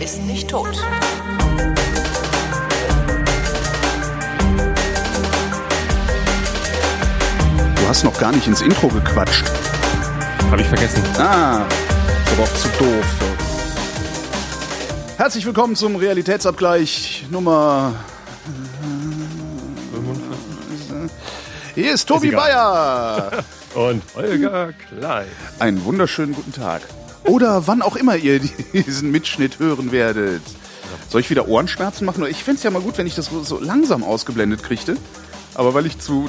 ist nicht tot. Du hast noch gar nicht ins Intro gequatscht. Habe ich vergessen. Ah, ist aber auch zu doof. Herzlich willkommen zum Realitätsabgleich Nummer. Hier ist Tobi egal. Bayer. Und Holger Klein. Einen wunderschönen guten Tag. Oder wann auch immer ihr diesen Mitschnitt hören werdet. Soll ich wieder Ohrenschmerzen machen? Ich fände es ja mal gut, wenn ich das so- langsam ausgeblendet kriegte. Aber weil ich zu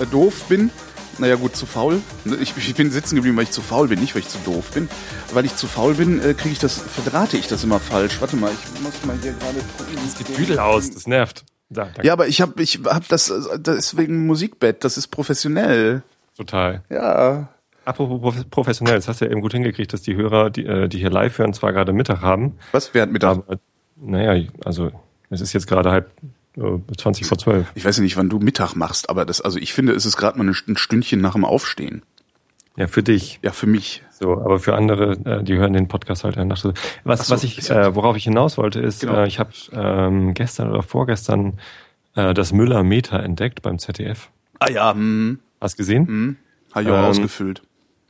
äh, doof bin, naja gut, zu faul. Ich, ich bin sitzen geblieben, weil ich zu faul bin, nicht weil ich zu doof bin. Weil ich zu faul bin, äh, kriege ich das, verdrahte ich das immer falsch. Warte mal, ich muss mal hier gerade gucken. Das geht Düdel aus, das nervt. Da, danke. Ja, aber ich habe ich hab das, äh, das ist wegen Musikbett, das ist professionell. Total. Ja. Apropos prof- professionell, das hast du ja eben gut hingekriegt, dass die Hörer, die, äh, die hier live hören, zwar gerade Mittag haben, Was? Hat Mittag? aber naja, also es ist jetzt gerade halb äh, 20 vor 12. Ich weiß ja nicht, wann du Mittag machst, aber das, also ich finde, es ist gerade mal ein Stündchen nach dem Aufstehen. Ja, für dich. Ja, für mich. So, aber für andere, äh, die hören den Podcast halt Nacht. Was, so, was ich, äh, worauf ich hinaus wollte, ist, Genau. äh, ich habe ähm, gestern oder vorgestern äh, das Müller Meter entdeckt beim ZDF. Ah ja, hm, Hast gesehen? hm, habe ich auch Ähm, ausgefüllt.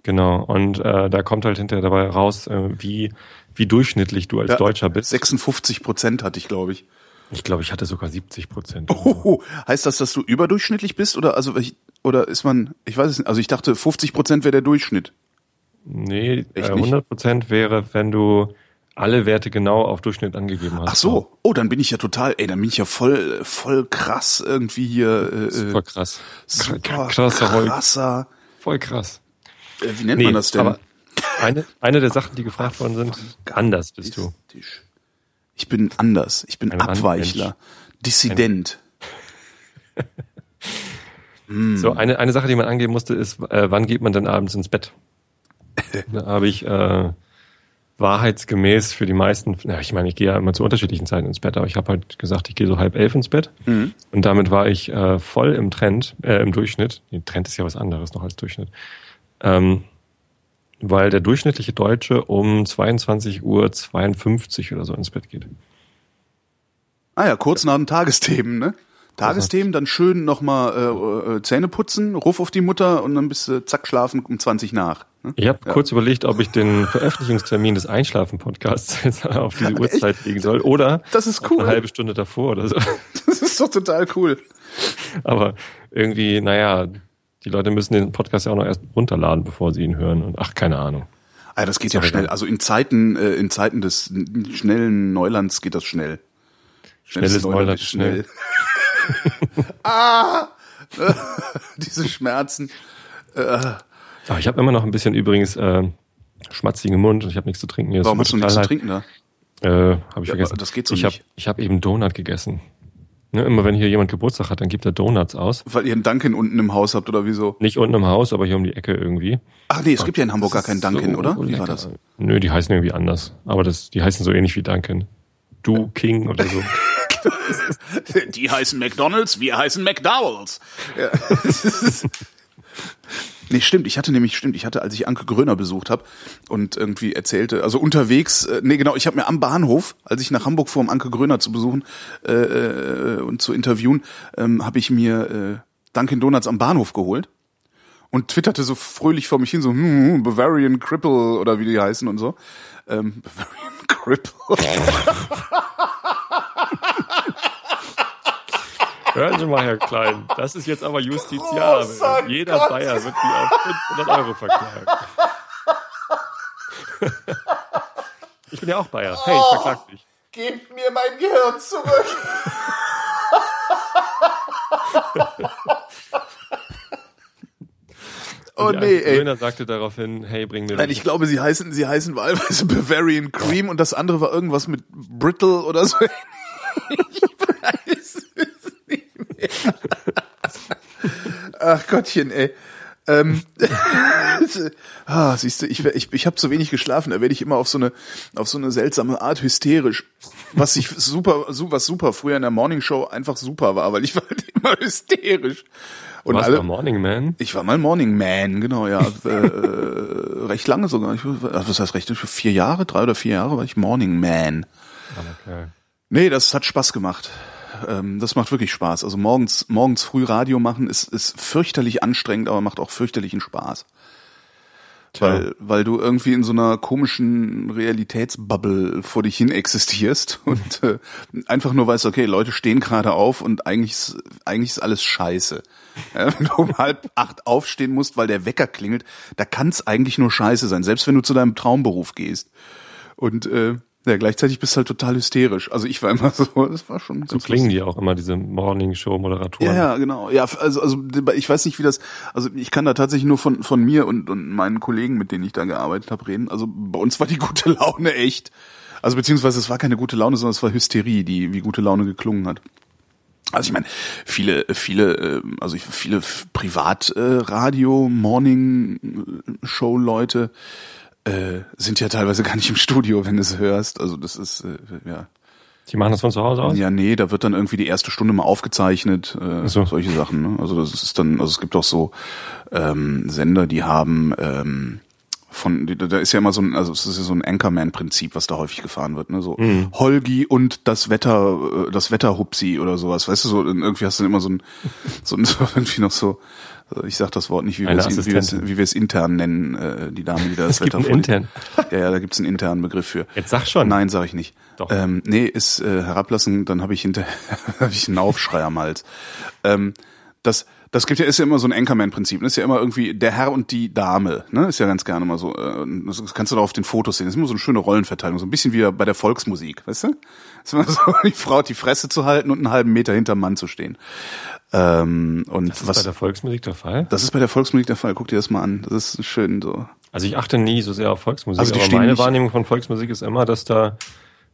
Genau. Und äh, da kommt halt hinterher dabei raus, äh, wie wie durchschnittlich du als Ja, Deutscher bist. 56 Prozent hatte ich, glaube ich. Ich glaube, ich hatte sogar 70 Prozent. Oh, heißt das, dass du überdurchschnittlich bist oder also oder ist man? Ich weiß es nicht. Also ich dachte, 50 Prozent wäre der Durchschnitt. Nee, Echt äh, nicht? 100 Prozent wäre, wenn du alle Werte genau auf Durchschnitt angegeben hast. Ach so. Oh, dann bin ich ja total. Ey, dann bin ich ja voll, voll krass irgendwie hier. Äh, Super krass. super krasser. Voll krass. Äh, wie nennt man das denn? aber eine, eine der Sachen, die gefragt worden sind, anders bist du. Ich bin anders. Ich bin Ein Abweichler. Dissident. So, eine, eine Sache, die man angeben musste, ist, äh, wann geht man denn abends ins Bett? da habe ich äh, wahrheitsgemäß für die meisten, na, ich meine, ich gehe ja immer zu unterschiedlichen Zeiten ins Bett, aber ich habe halt gesagt, ich gehe so halb elf ins Bett. Und damit war ich äh, voll im Trend, äh, im Durchschnitt. Nee, Trend ist ja was anderes noch als Durchschnitt. Ähm, weil der durchschnittliche Deutsche um 22 Uhr 52 oder so ins Bett geht. Ah ja, kurz nach den Tagesthemen, ne? Tagesthemen, dann schön nochmal äh, äh, Zähne putzen, Ruf auf die Mutter und dann bist du zack schlafen um 20 nach. Ne? Ich habe kurz überlegt, ob ich den Veröffentlichungstermin des Einschlafen-Podcasts jetzt auf diese Uhrzeit legen soll oder Das ist cool. eine halbe Stunde davor oder so. Das ist doch total cool. Aber irgendwie, naja, die Leute müssen den Podcast ja auch noch erst runterladen, bevor sie ihn hören. Und ach, keine Ahnung. Ah, das geht ja Sorry, schnell. Also in Zeiten, äh, in Zeiten des schnellen Neulands geht das schnell. Schnelles Neuland, ist schnell. ah! Diese Schmerzen. Aber ich habe immer noch ein bisschen übrigens äh, schmatzigen Mund und ich habe nichts zu trinken. Warum hast du nichts zu trinken da? Äh, habe ich Ja, vergessen. das geht so ich hab, nicht. Ich habe eben Donut gegessen. Ne, immer wenn hier jemand Geburtstag hat, dann gibt er Donuts aus. Weil ihr einen Dunkin unten im Haus habt oder wieso? Nicht unten im Haus, aber hier um die Ecke irgendwie. Ach nee, es gibt ja in Hamburg gar keinen Dunkin, So oder? Wie war lecker. das? Nö, die heißen irgendwie anders. Aber das, die heißen so ähnlich wie Duncan. Du King oder so. Die heißen McDonalds, wir heißen McDowells. Ja. nee, stimmt. Ich hatte nämlich, stimmt, ich hatte, als ich Anke Gröner besucht habe und irgendwie erzählte, also unterwegs, äh, nee, genau, ich habe mir am Bahnhof, als ich nach Hamburg fuhr, um Anke Gröner zu besuchen äh, äh, und zu interviewen, ähm, habe ich mir äh, Dunkin' Donuts am Bahnhof geholt und twitterte so fröhlich vor mich hin, so hm, Bavarian Cripple oder wie die heißen und so. Ähm, Bavarian Cripple. Hören Sie mal, Herr Klein, das ist jetzt aber Justiziar. Großer Jeder Gott. Bayer wird Sie auf 500 Euro verklagen. Ich bin ja auch Bayer. Hey, ich verklag dich. Gebt mir mein Gehirn zurück. oh die nee, ey. Gröner sagte daraufhin, hey, bring mir Nein, ich glaube, sie heißen, sie heißen wahlweise Bavarian Cream und das andere war irgendwas mit Brittle oder so. Ich weiß es nicht mehr. Ach Gottchen, ey. Ähm, ah, siehst du, ich, ich, ich habe zu wenig geschlafen, da werde ich immer auf so eine auf so eine seltsame Art hysterisch. was ich super, su- was super früher in der Morning Show einfach super war, weil ich war halt immer hysterisch. Und Was alle, war Morning Man? ich war mal Morning Man, genau, ja, äh, äh, recht lange sogar. Ich, was heißt recht? Vier Jahre, drei oder vier Jahre war ich Morning Man. Okay. Nee, das hat Spaß gemacht. Ähm, das macht wirklich Spaß. Also morgens, morgens früh Radio machen ist, ist fürchterlich anstrengend, aber macht auch fürchterlichen Spaß. Weil, weil du irgendwie in so einer komischen Realitätsbubble vor dich hin existierst und äh, einfach nur weißt, okay, Leute stehen gerade auf und eigentlich ist, eigentlich ist alles scheiße. Ja, wenn du um halb acht aufstehen musst, weil der Wecker klingelt, da kann es eigentlich nur scheiße sein, selbst wenn du zu deinem Traumberuf gehst. Und äh, ja, gleichzeitig bist du halt total hysterisch. Also ich war immer so, das war schon So klingen die auch immer, diese Morning Show Moderatoren. ja, ja, genau. Ja, also, also ich weiß nicht, wie das, also ich kann da tatsächlich nur von, von mir und, und meinen Kollegen, mit denen ich da gearbeitet habe, reden. Also bei uns war die gute Laune echt. Also beziehungsweise es war keine gute Laune, sondern es war Hysterie, die wie gute Laune geklungen hat. Also ich meine, viele, viele, äh, also viele Privatradio, Morning Show Leute äh, sind ja teilweise gar nicht im Studio, wenn du es hörst. Also das ist äh, ja. Die machen das von zu Hause aus? Ja, nee, da wird dann irgendwie die erste Stunde mal aufgezeichnet, äh, so. solche Sachen. Ne? Also das ist dann, also es gibt auch so ähm, Sender, die haben ähm, von, da ist ja immer so ein, also es ist ja so ein Anchorman-Prinzip, was da häufig gefahren wird, ne? So Holgi und das Wetter, äh, das Wetterhupsi oder sowas, weißt du so, irgendwie hast du dann immer so ein, so ein so irgendwie noch so, also ich sag das Wort nicht, wie wir es, wie wir es, wie wir es intern nennen, äh, die Dame, die da das Es gibt Wetter vorliest. intern. Ja, ja, da gibt's einen internen Begriff für. Jetzt sag schon. Nein, sage ich nicht. Doch. Ähm, nee, ist äh, herablassen, dann habe ich hinter hab ich einen Aufschrei am Hals. Ähm, das das gibt ja ist ja immer so ein Anchorman-Prinzip. ne? Ist ja immer irgendwie der Herr und die Dame. Ne, ist ja ganz gerne mal so. Äh, das kannst du da auf den Fotos sehen. Das ist immer so eine schöne Rollenverteilung, so ein bisschen wie bei der Volksmusik, weißt du? ist immer so, die Frau hat die Fresse zu halten und einen halben Meter hinterm Mann zu stehen. Ähm, und Das ist was bei der Volksmusik der Fall? das ist bei der Volksmusik der Fall. Guck dir das mal an. Das ist schön so. Also ich achte nie so sehr auf Volksmusik, Also die aber meine nicht- Wahrnehmung von Volksmusik ist immer, dass da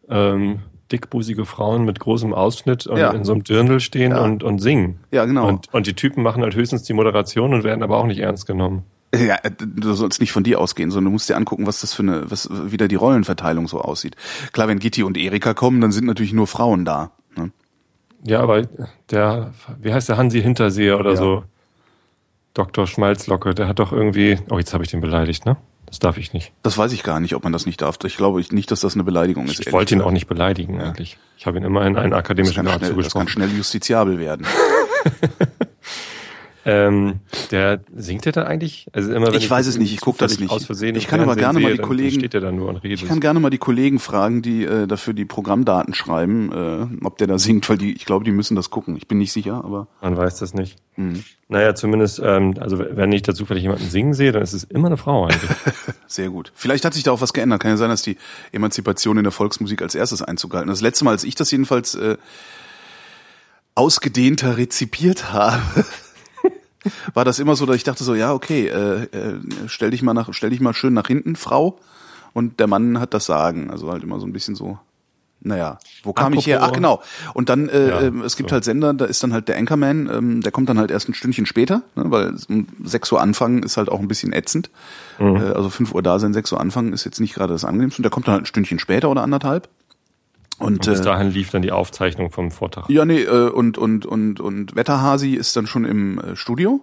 ähm, dickbusige Frauen mit großem Ausschnitt und Ja. in so einem Dirndl stehen Ja. und, und singen. Ja, genau. Und, und die Typen machen halt höchstens die Moderation und werden aber auch nicht ernst genommen. Ja, äh, du sollst nicht von dir ausgehen, sondern du musst dir angucken, was das für eine, was wieder die Rollenverteilung so aussieht. Klar, wenn Gitti und Erika kommen, dann sind natürlich nur Frauen da. Ne? Ja, aber der, wie heißt der Hansi Hinterseher oder Ja. so? Dr. Schmalzlocke, der hat doch irgendwie, oh, jetzt habe ich den beleidigt, ne? Das darf ich nicht. Das weiß ich gar nicht, ob man das nicht darf. Ich glaube nicht, dass das eine Beleidigung ist. Ich wollte ihn auch nicht beleidigen eigentlich. Ich habe ihn immerhin einen Das akademischen Grad schnell, das zugesprochen. kann schnell justiziabel werden. Ähm, der singt der da eigentlich? Also immer wenn Ich weiß es nicht, ich guck das nicht. Aus Versehen Ich kann aber gerne mal sehe, die dann Kollegen- steht der da nur und redet. Ich kann gerne mal die Kollegen fragen, die äh, dafür die Programmdaten schreiben, äh, ob der da singt, weil die, ich glaube, die müssen das gucken. Ich bin nicht sicher, aber Man weiß das nicht. Mhm. Naja, zumindest, ähm, also wenn ich da zufällig jemanden singen sehe, dann ist es immer eine Frau eigentlich. Sehr gut. Vielleicht hat sich da auch was geändert. Kann ja sein, dass die Emanzipation in der Volksmusik als erstes Einzug gehalten hat. Das letzte Mal, als ich das jedenfalls äh, ausgedehnter rezipiert habe, war das immer so, dass ich dachte so, ja, okay, äh, äh, stell dich mal nach, stell dich mal schön nach hinten, Frau. Und der Mann hat das Sagen. Also halt immer so ein bisschen so. Naja, wo kam ich her? Ach Apropos- genau. Und dann, äh, Ja, ähm, es gibt so. halt Sender, da ist dann halt der Anchorman, ähm, der kommt dann halt erst ein Stündchen später, ne, weil um 6 Uhr anfangen ist halt auch ein bisschen ätzend. Mhm. Äh, also 5 Uhr da sein, 6 Uhr anfangen ist jetzt nicht gerade das angenehmste. Und der kommt dann halt ein Stündchen später oder anderthalb. Und, Und bis äh, dahin lief dann die Aufzeichnung vom Vortrag. ja, nee, äh, und, und, und, und Wetterhasi ist dann schon im äh, Studio.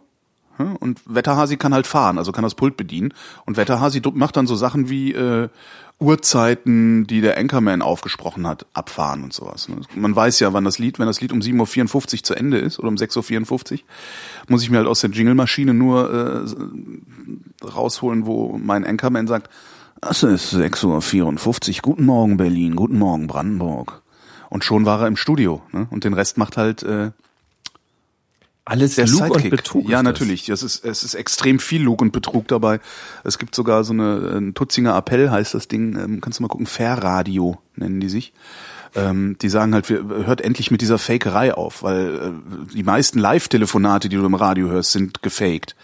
Und Wetterhasi kann halt fahren, also kann das Pult bedienen. Und Wetterhasi macht dann so Sachen wie äh, Uhrzeiten, die der Anchorman aufgesprochen hat, abfahren und sowas. ne? Man weiß ja, wann das Lied, wenn das Lied um 7.54 Uhr zu Ende ist oder um 6.54 Uhr, muss ich mir halt aus der Jingle-Maschine nur äh, rausholen, wo mein Anchorman sagt, es ist 6.54 Uhr, guten Morgen Berlin, guten Morgen Brandenburg. Und schon war er im Studio. Ne? Und den Rest macht halt äh, Alles der Lug und Sidekick. Betrug. ja, natürlich. Das ist, es ist extrem viel Lug und Betrug dabei. Es gibt sogar so eine ein Tutzinger Appell, heißt das Ding. Ähm, kannst du mal gucken, Fairradio nennen die sich. Ähm, die sagen halt, wir, hört endlich mit dieser Fakerei auf, weil äh, die meisten Live-Telefonate, die du im Radio hörst, sind gefaked.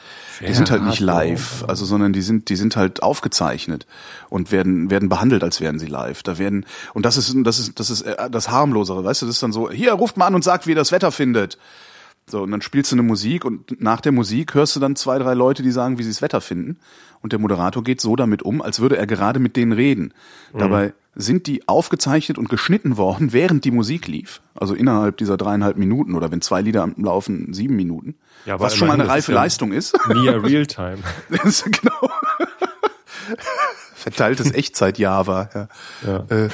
Die sind halt nicht live, also sondern die sind, die sind halt aufgezeichnet und werden werden behandelt, als wären sie live. Da werden und das ist das ist das ist äh, das harmlosere, weißt du, das ist dann so, hier ruft mal an und sagt, wie ihr das Wetter findet. So, und dann spielst du eine Musik und nach der Musik hörst du dann zwei, drei Leute, die sagen, wie sie das Wetter finden. Und der Moderator geht so damit um, als würde er gerade mit denen reden. Dabei sind die aufgezeichnet und geschnitten worden, während die Musik lief. Also innerhalb dieser dreieinhalb Minuten oder wenn zwei Lieder laufen, sieben Minuten. Ja, was schon mal eine reife ist ja Leistung ist. Near Realtime. Das ist genau. Verteiltes Echtzeit-Java. Ja. Ja. Äh,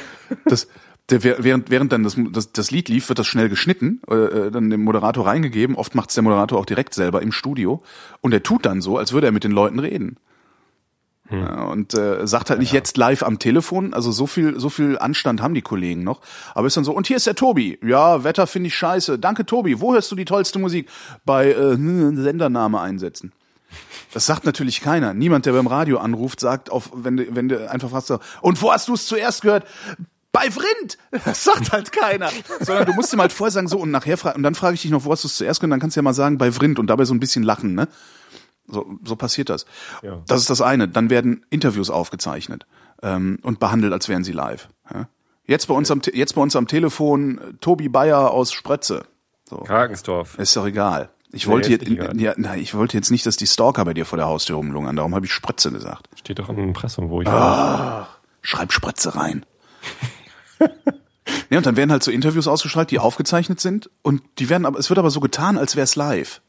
das, der, während, während dann das, das, das Lied lief, wird das schnell geschnitten, äh, dann dem Moderator reingegeben. Oft macht es der Moderator auch direkt selber im Studio. Und er tut dann so, als würde er mit den Leuten reden. Ja, und äh, sagt halt nicht jetzt live am Telefon, also so viel, so viel Anstand haben die Kollegen noch. Aber ist dann so, und hier ist der Tobi. Ja, Wetter finde ich scheiße. Danke, Tobi. Wo hörst du die tollste Musik? Bei äh, Sendername einsetzen. Das sagt natürlich keiner. Niemand, der beim Radio anruft, sagt, auf, wenn du, wenn du einfach fragst, und wo hast du es zuerst gehört? Bei Vrind! Das sagt halt keiner. Sondern du musst ihm halt vorher sagen, so, und nachher fragen, und dann frage ich dich noch, wo hast du es zuerst gehört? Dann kannst du ja mal sagen, bei Vrind und dabei so ein bisschen lachen, ne? So, so passiert das. Ja. Das ist das eine. Dann werden Interviews aufgezeichnet ähm, und behandelt, als wären sie live. Ja? Jetzt bei uns am jetzt bei uns am Telefon äh, Tobi Bayer aus Sprötze. So. Kragensdorf. Ist doch egal. Ich Nee, wollte ist jetzt, ja, nein, ich wollte jetzt nicht, dass die Stalker bei dir vor der Haustür rumlungern. Darum habe ich Sprötze gesagt. Steht doch im Impressum, wo ich Ah. war. Schreib Sprötze rein. ja, und dann werden halt so Interviews ausgestrahlt, die aufgezeichnet sind und die werden aber, es wird aber so getan, als wäre es live.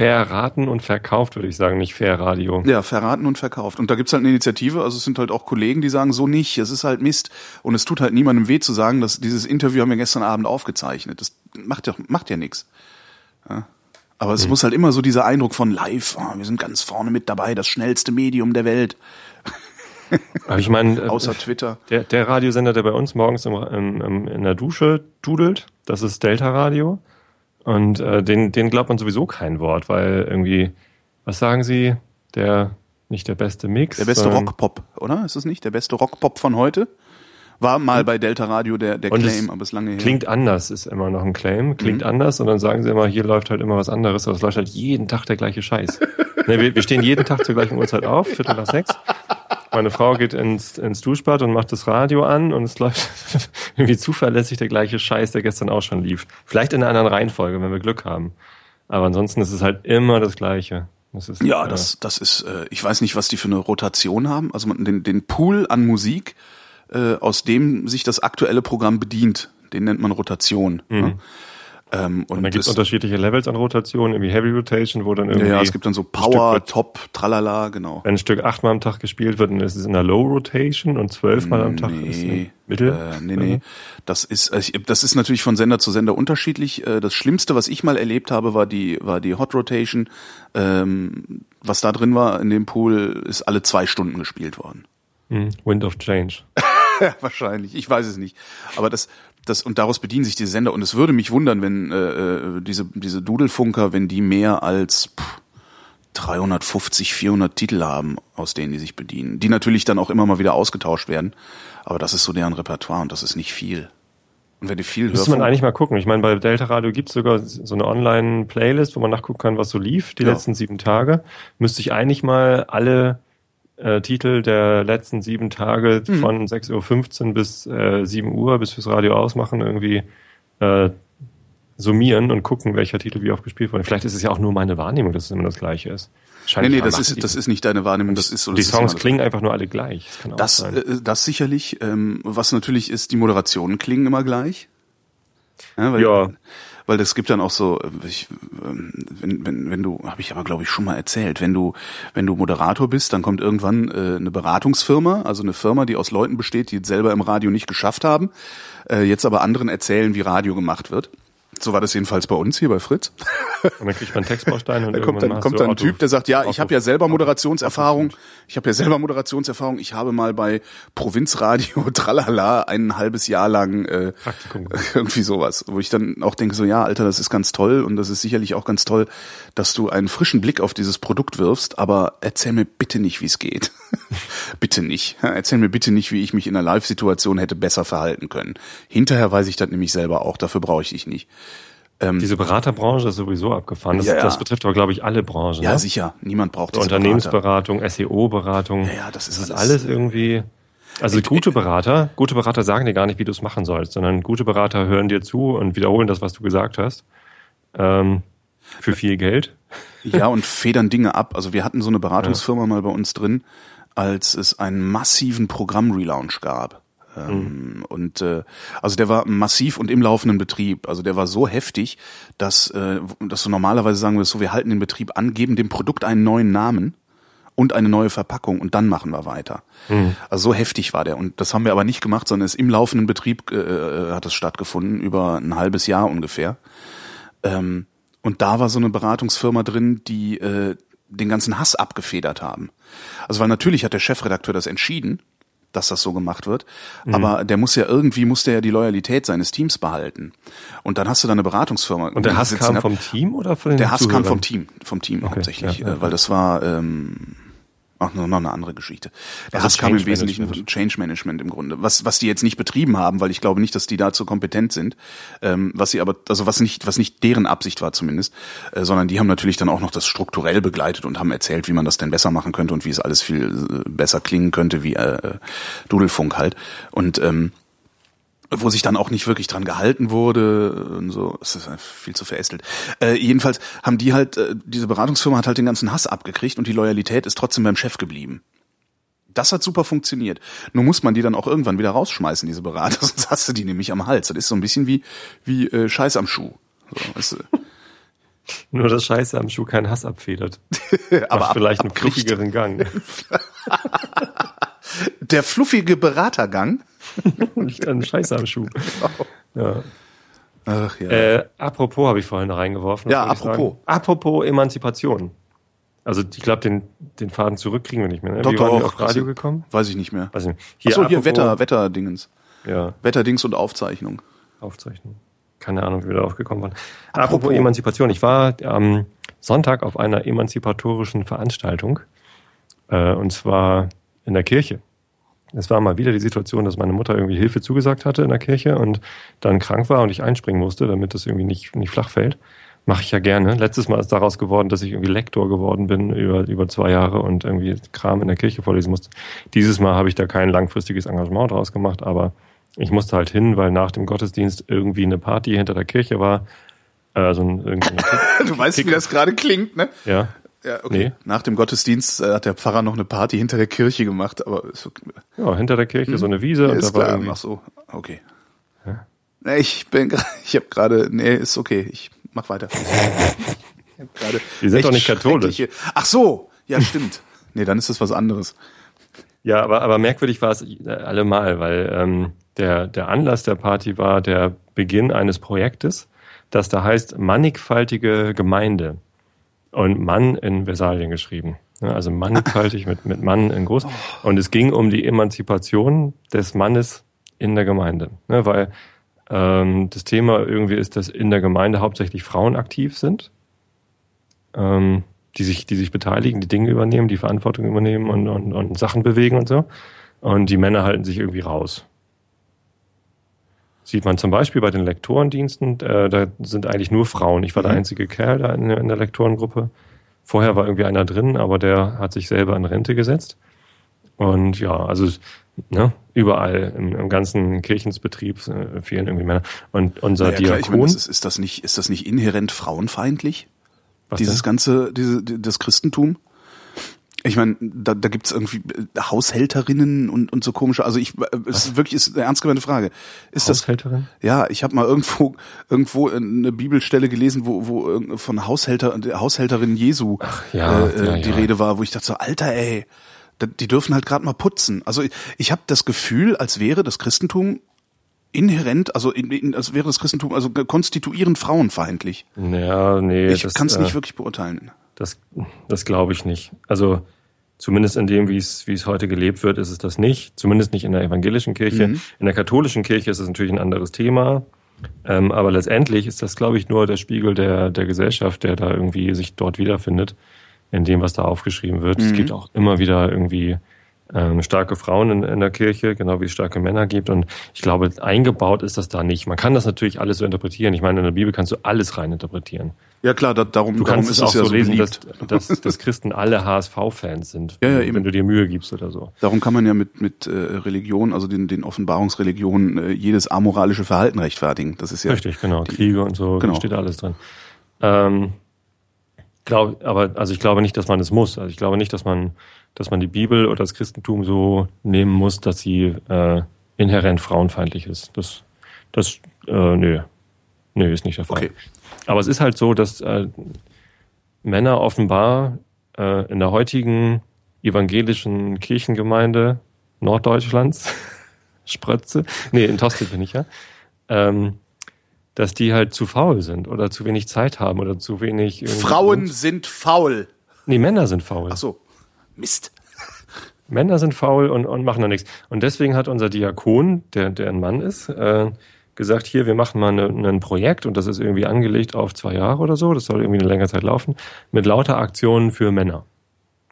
Verraten und verkauft, würde ich sagen, nicht Fair Radio. Ja, verraten und verkauft. Und da gibt's halt eine Initiative, also es sind halt auch Kollegen, die sagen, so nicht, es ist halt Mist. Und es tut halt niemandem weh zu sagen, dass dieses Interview haben wir gestern Abend aufgezeichnet. Das macht ja, macht ja nichts. Ja. Aber es muss halt immer so dieser Eindruck von live, oh, wir sind ganz vorne mit dabei, das schnellste Medium der Welt, Aber ich meine, äh, außer Twitter. der, der Radiosender, der bei uns morgens im, im, im, in der Dusche dudelt, das ist Delta Radio. Und äh, den, den glaubt man sowieso kein Wort, weil irgendwie, was sagen Sie, der nicht der beste Mix. Der beste Rockpop, oder? Ist es nicht? Der beste Rockpop von heute? War mal bei Delta Radio der, der Claim, es aber ist lange her. Klingt anders, ist immer noch ein Claim. Klingt anders und dann sagen sie immer, hier läuft halt immer was anderes, aber es läuft halt jeden Tag der gleiche Scheiß. ne, wir, wir stehen jeden Tag zur gleichen Uhrzeit auf, Viertel nach sechs. Meine Frau geht ins, ins Duschbad und macht das Radio an und es läuft irgendwie zuverlässig der gleiche Scheiß, der gestern auch schon lief. Vielleicht in einer anderen Reihenfolge, wenn wir Glück haben. Aber ansonsten ist es halt immer das Gleiche. Das ist, Ja, äh, das, das ist, äh, ich weiß nicht, was die für eine Rotation haben. Also man, den, den Pool an Musik, äh, aus dem sich das aktuelle Programm bedient, den nennt man Rotation. Ne? Ähm, und Und dann gibt es unterschiedliche Levels an Rotation, irgendwie Heavy Rotation, wo dann irgendwie ja, es gibt dann so Power, wird- Top, Tralala, genau. wenn ein Stück achtmal am Tag gespielt wird, dann ist es in der Low Rotation und zwölfmal am Tag ist es Nee, in Mittel. äh, nee, nee. Das ist, also ich- das ist natürlich von Sender zu Sender unterschiedlich. Äh, Das Schlimmste, was ich mal erlebt habe, war die, war die Hot Rotation. Ähm, was da drin war in dem Pool, ist alle zwei Stunden gespielt worden. Mhm. Wind of Change. Wahrscheinlich. Ich weiß es nicht. Aber das, das und daraus bedienen sich die Sender. Und es würde mich wundern, wenn äh, äh, diese diese Dudelfunker, wenn die mehr als pff, 350, 400 Titel haben, aus denen die sich bedienen, die natürlich dann auch immer mal wieder ausgetauscht werden. Aber das ist so deren Repertoire und das ist nicht viel. Und wenn die viel Müsste man eigentlich mal gucken. Ich meine, bei Delta Radio gibt es sogar so eine Online-Playlist, wo man nachgucken kann, was so lief, die Ja. letzten sieben Tage. Müsste ich eigentlich mal alle äh, Titel der letzten sieben Tage Mhm. von 6.15 Uhr bis äh, 7 Uhr, bis fürs Radio ausmachen, irgendwie äh, summieren und gucken, welcher Titel wie oft gespielt wurde. Vielleicht ist es ja auch nur meine Wahrnehmung, dass es immer das Gleiche ist. nee, Scheint nee, das ist das ist nicht deine Wahrnehmung, das ist so. die das Songs klingen einfach nur alle gleich. Das Das, äh, das sicherlich. Ähm, was natürlich ist, die Moderationen klingen immer gleich. Ja, Ja. Weil das gibt dann auch so, ich, ähm, wenn, wenn, wenn du, habe ich aber glaube ich schon mal erzählt, wenn du, wenn du Moderator bist, dann kommt irgendwann äh, eine Beratungsfirma, also eine Firma, die aus Leuten besteht, die es selber im Radio nicht geschafft haben, äh, jetzt aber anderen erzählen, wie Radio gemacht wird. So war das jedenfalls bei uns hier bei Fritz. Und dann kriegt man Textbausteine und Da kommt dann, kommt dann ein Typ, der sagt, ja, ich habe ja selber Moderationserfahrung. Ich habe ja selber Moderationserfahrung. Ich habe mal bei Provinzradio Tralala ein halbes Jahr lang äh, Praktikum. irgendwie sowas, wo ich dann auch denke so, ja, Alter, das ist ganz toll und das ist sicherlich auch ganz toll, dass du einen frischen Blick auf dieses Produkt wirfst, aber erzähl mir bitte nicht, wie es geht. bitte nicht. Erzähl mir bitte nicht, wie ich mich in einer Live-Situation hätte besser verhalten können. Hinterher weiß ich das nämlich selber auch, dafür brauche ich dich nicht. Diese Beraterbranche ist sowieso abgefahren. Das, Ja, ja. das betrifft aber, glaube ich, alle Branchen. Ja, ne? sicher. Niemand braucht diese Berater. Unternehmensberatung, SEO-Beratung. Ja, ja, das ist das ist alles- alles irgendwie. Also gute Berater, gute Berater sagen dir gar nicht, wie du es machen sollst, sondern gute Berater hören dir zu und wiederholen das, was du gesagt hast. Ähm, für viel Geld. Ja, und federn Dinge ab. Also wir hatten so eine Beratungsfirma mal bei uns drin, als es einen massiven Programm-Relaunch gab. Ähm, Und äh, also der war massiv und im laufenden Betrieb. Also der war so heftig, dass, äh, dass du normalerweise sagen würdest, so wir halten den Betrieb an, geben dem Produkt einen neuen Namen und eine neue Verpackung und dann machen wir weiter. Also so heftig war der. Und das haben wir aber nicht gemacht, sondern es im laufenden Betrieb äh, hat es stattgefunden, über ein halbes Jahr ungefähr. Ähm, und da war so eine Beratungsfirma drin, die äh, den ganzen Hass abgefedert haben. Also weil natürlich hat der Chefredakteur das entschieden, dass das so gemacht wird, aber der muss ja irgendwie, muss der ja die Loyalität seines Teams behalten. Und dann hast du da eine Beratungsfirma. Und der Hass kam hat- vom Team oder von den der Hass kam Zuhörern? vom Team, vom Team Okay, hauptsächlich, ja, ja, äh, weil das war ähm, ach, noch noch eine andere Geschichte. Der Also Hass kam im Wesentlichen Management. Change Management im Grunde, was was die jetzt nicht betrieben haben, weil ich glaube nicht, dass die dazu kompetent sind, ähm, was sie aber also was nicht was nicht deren Absicht war zumindest, äh, sondern die haben natürlich dann auch noch das strukturell begleitet und haben erzählt, wie man das denn besser machen könnte und wie es alles viel äh, besser klingen könnte, wie äh, Dudelfunk halt und ähm, wo sich dann auch nicht wirklich dran gehalten wurde und so, es ist viel zu verästelt. Äh, jedenfalls haben die halt, äh, diese Beratungsfirma hat halt den ganzen Hass abgekriegt und die Loyalität ist trotzdem beim Chef geblieben. Das hat super funktioniert. Nur muss man die dann auch irgendwann wieder rausschmeißen, diese Berater, sonst hast du die nämlich am Hals. Das ist so ein bisschen wie, wie äh, Scheiß am Schuh. So, weißt du. Nur das Scheiße am Schuh keinen Hass abfedert. Aber ab- vielleicht einen fluffigeren Gang. Der fluffige Beratergang. Nicht einen Scheiße am Schuh. Ja. Ach ja. Äh, apropos habe ich vorhin reingeworfen. Ja, apropos. Apropos Emanzipation. Also ich glaube, den, den Faden zurückkriegen wir nicht mehr. Ne? Doch, Wie waren doch. auf Radio gekommen? Weiß ich nicht mehr. Weiß ich nicht. Hier, Achso, hier Wetter, Wetterdingens. Ja, Wetterdings und Aufzeichnung. Aufzeichnung. Keine Ahnung, wie wir darauf gekommen waren. Apropos. Apropos Emanzipation. Ich war am Sonntag auf einer emanzipatorischen Veranstaltung. Äh, und zwar in der Kirche. Es war mal wieder die Situation, dass meine Mutter irgendwie Hilfe zugesagt hatte in der Kirche und dann krank war und ich einspringen musste, damit das irgendwie nicht, nicht flach fällt. Mache ich ja gerne. Letztes Mal ist daraus geworden, dass ich irgendwie Lektor geworden bin über, über zwei Jahre und irgendwie Kram in der Kirche vorlesen musste. Dieses Mal habe ich da kein langfristiges Engagement draus gemacht, aber ich musste halt hin, weil nach dem Gottesdienst irgendwie eine Party hinter der Kirche war. Äh, so ein, Du weißt, wie das gerade klingt, ne? ja. Ja, okay. Nee. Nach dem Gottesdienst äh, hat der Pfarrer noch eine Party hinter der Kirche gemacht, aber okay. ja, hinter der Kirche so eine Wiese Ja, und ist da war klar. irgendwie Ach so, okay. Nee, Ich bin, ich habe gerade, nee, ist okay. Ich mach weiter. Wir sind doch nicht katholisch. Ach so, ja stimmt. nee, dann ist das was anderes. Ja, aber, aber merkwürdig war es äh, allemal, weil ähm, der, der Anlass der Party war der Beginn eines Projektes, das da heißt Mannigfaltige Gemeinde. Und Mann in Versalien geschrieben. Also mannigfaltig mit, mit Mann in groß. Und es ging um die Emanzipation des Mannes in der Gemeinde. Weil ähm, das Thema irgendwie ist, dass in der Gemeinde hauptsächlich Frauen aktiv sind ähm, die sich, die sich beteiligen, die Dinge übernehmen, die Verantwortung übernehmen und, und, und Sachen bewegen und so. Und die Männer halten sich irgendwie raus. Sieht man zum Beispiel bei den Lektorendiensten, äh, da sind eigentlich nur Frauen. Ich war der Mhm. einzige Kerl da in, der- in der Lektorengruppe. Vorher war irgendwie einer drin, aber der hat sich selber in Rente gesetzt. Und ja, also ne, überall im, im ganzen Kirchensbetrieb äh, fehlen irgendwie Männer. Und unser Naja, klar, ich Diakon, meine, das ist, ist das nicht, ist das nicht inhärent frauenfeindlich? was Dieses denn? ganze, diese, das Christentum? Ich meine, da, da gibt's irgendwie äh, Haushälterinnen und, und so komische. Also ich, äh, es ist wirklich ist eine ernst gemeinte Frage. Ist das Haushälterin? Ja, ich habe mal irgendwo irgendwo eine Bibelstelle gelesen, wo, wo von Haushälter Haushälterin Jesu ja, äh, ja, die ja. Rede war, wo ich dachte so, Alter, ey, die dürfen halt gerade mal putzen. Also ich, ich habe das Gefühl, als wäre das Christentum inhärent, also in, in, als wäre das Christentum also konstituierend frauenfeindlich. Ja, nee. Ich das, kann es äh, nicht wirklich beurteilen. Das, das glaube ich nicht. Also zumindest in dem, wie es, wie es heute gelebt wird, ist es das nicht. Zumindest nicht in der evangelischen Kirche. Mhm. In der katholischen Kirche ist es natürlich ein anderes Thema. Ähm, aber letztendlich ist das, glaube ich, nur der Spiegel der, der Gesellschaft, der da irgendwie sich dort wiederfindet, in dem, was da aufgeschrieben wird. Es Mhm. gibt auch immer wieder irgendwie ähm, starke Frauen in, in der Kirche, genau wie es starke Männer gibt. Und ich glaube, eingebaut ist das da nicht. Man kann das natürlich alles so interpretieren. Ich meine, in der Bibel kannst du alles rein interpretieren. Ja klar, da, darum, Du darum kannst es auch ja so lesen, dass, beliebt. dass, dass Christen alle HSV-Fans sind, Ja, ja, wenn, eben. wenn du dir Mühe gibst oder so. Darum kann man ja mit, mit äh, Religion, also den, den Offenbarungsreligionen, äh, jedes amoralische Verhalten rechtfertigen. Das ist ja Richtig, genau. Kriege und so, Genau. steht alles drin. Ähm, glaub, aber also ich glaube nicht, dass man es muss. Also ich glaube nicht, dass man, dass man die Bibel oder das Christentum so nehmen muss, dass sie äh, inhärent frauenfeindlich ist. Das, das, äh, nö. Nö, ist nicht der Fall. Okay. Aber es ist halt so, dass äh, Männer offenbar äh, in der heutigen evangelischen Kirchengemeinde Norddeutschlands, Sprötze, nee, in Tosted bin ich ja, ähm, dass die halt zu faul sind oder zu wenig Zeit haben oder zu wenig. Frauen sind faul. Nee, Männer sind faul. Ach so. Mist. Männer sind faul und, und machen da nichts. Und deswegen hat unser Diakon, der, der ein Mann ist, äh, gesagt, hier, wir machen mal eine, ein Projekt und das ist irgendwie angelegt auf zwei Jahre oder so, das soll irgendwie eine längere Zeit laufen, mit lauter Aktionen für Männer.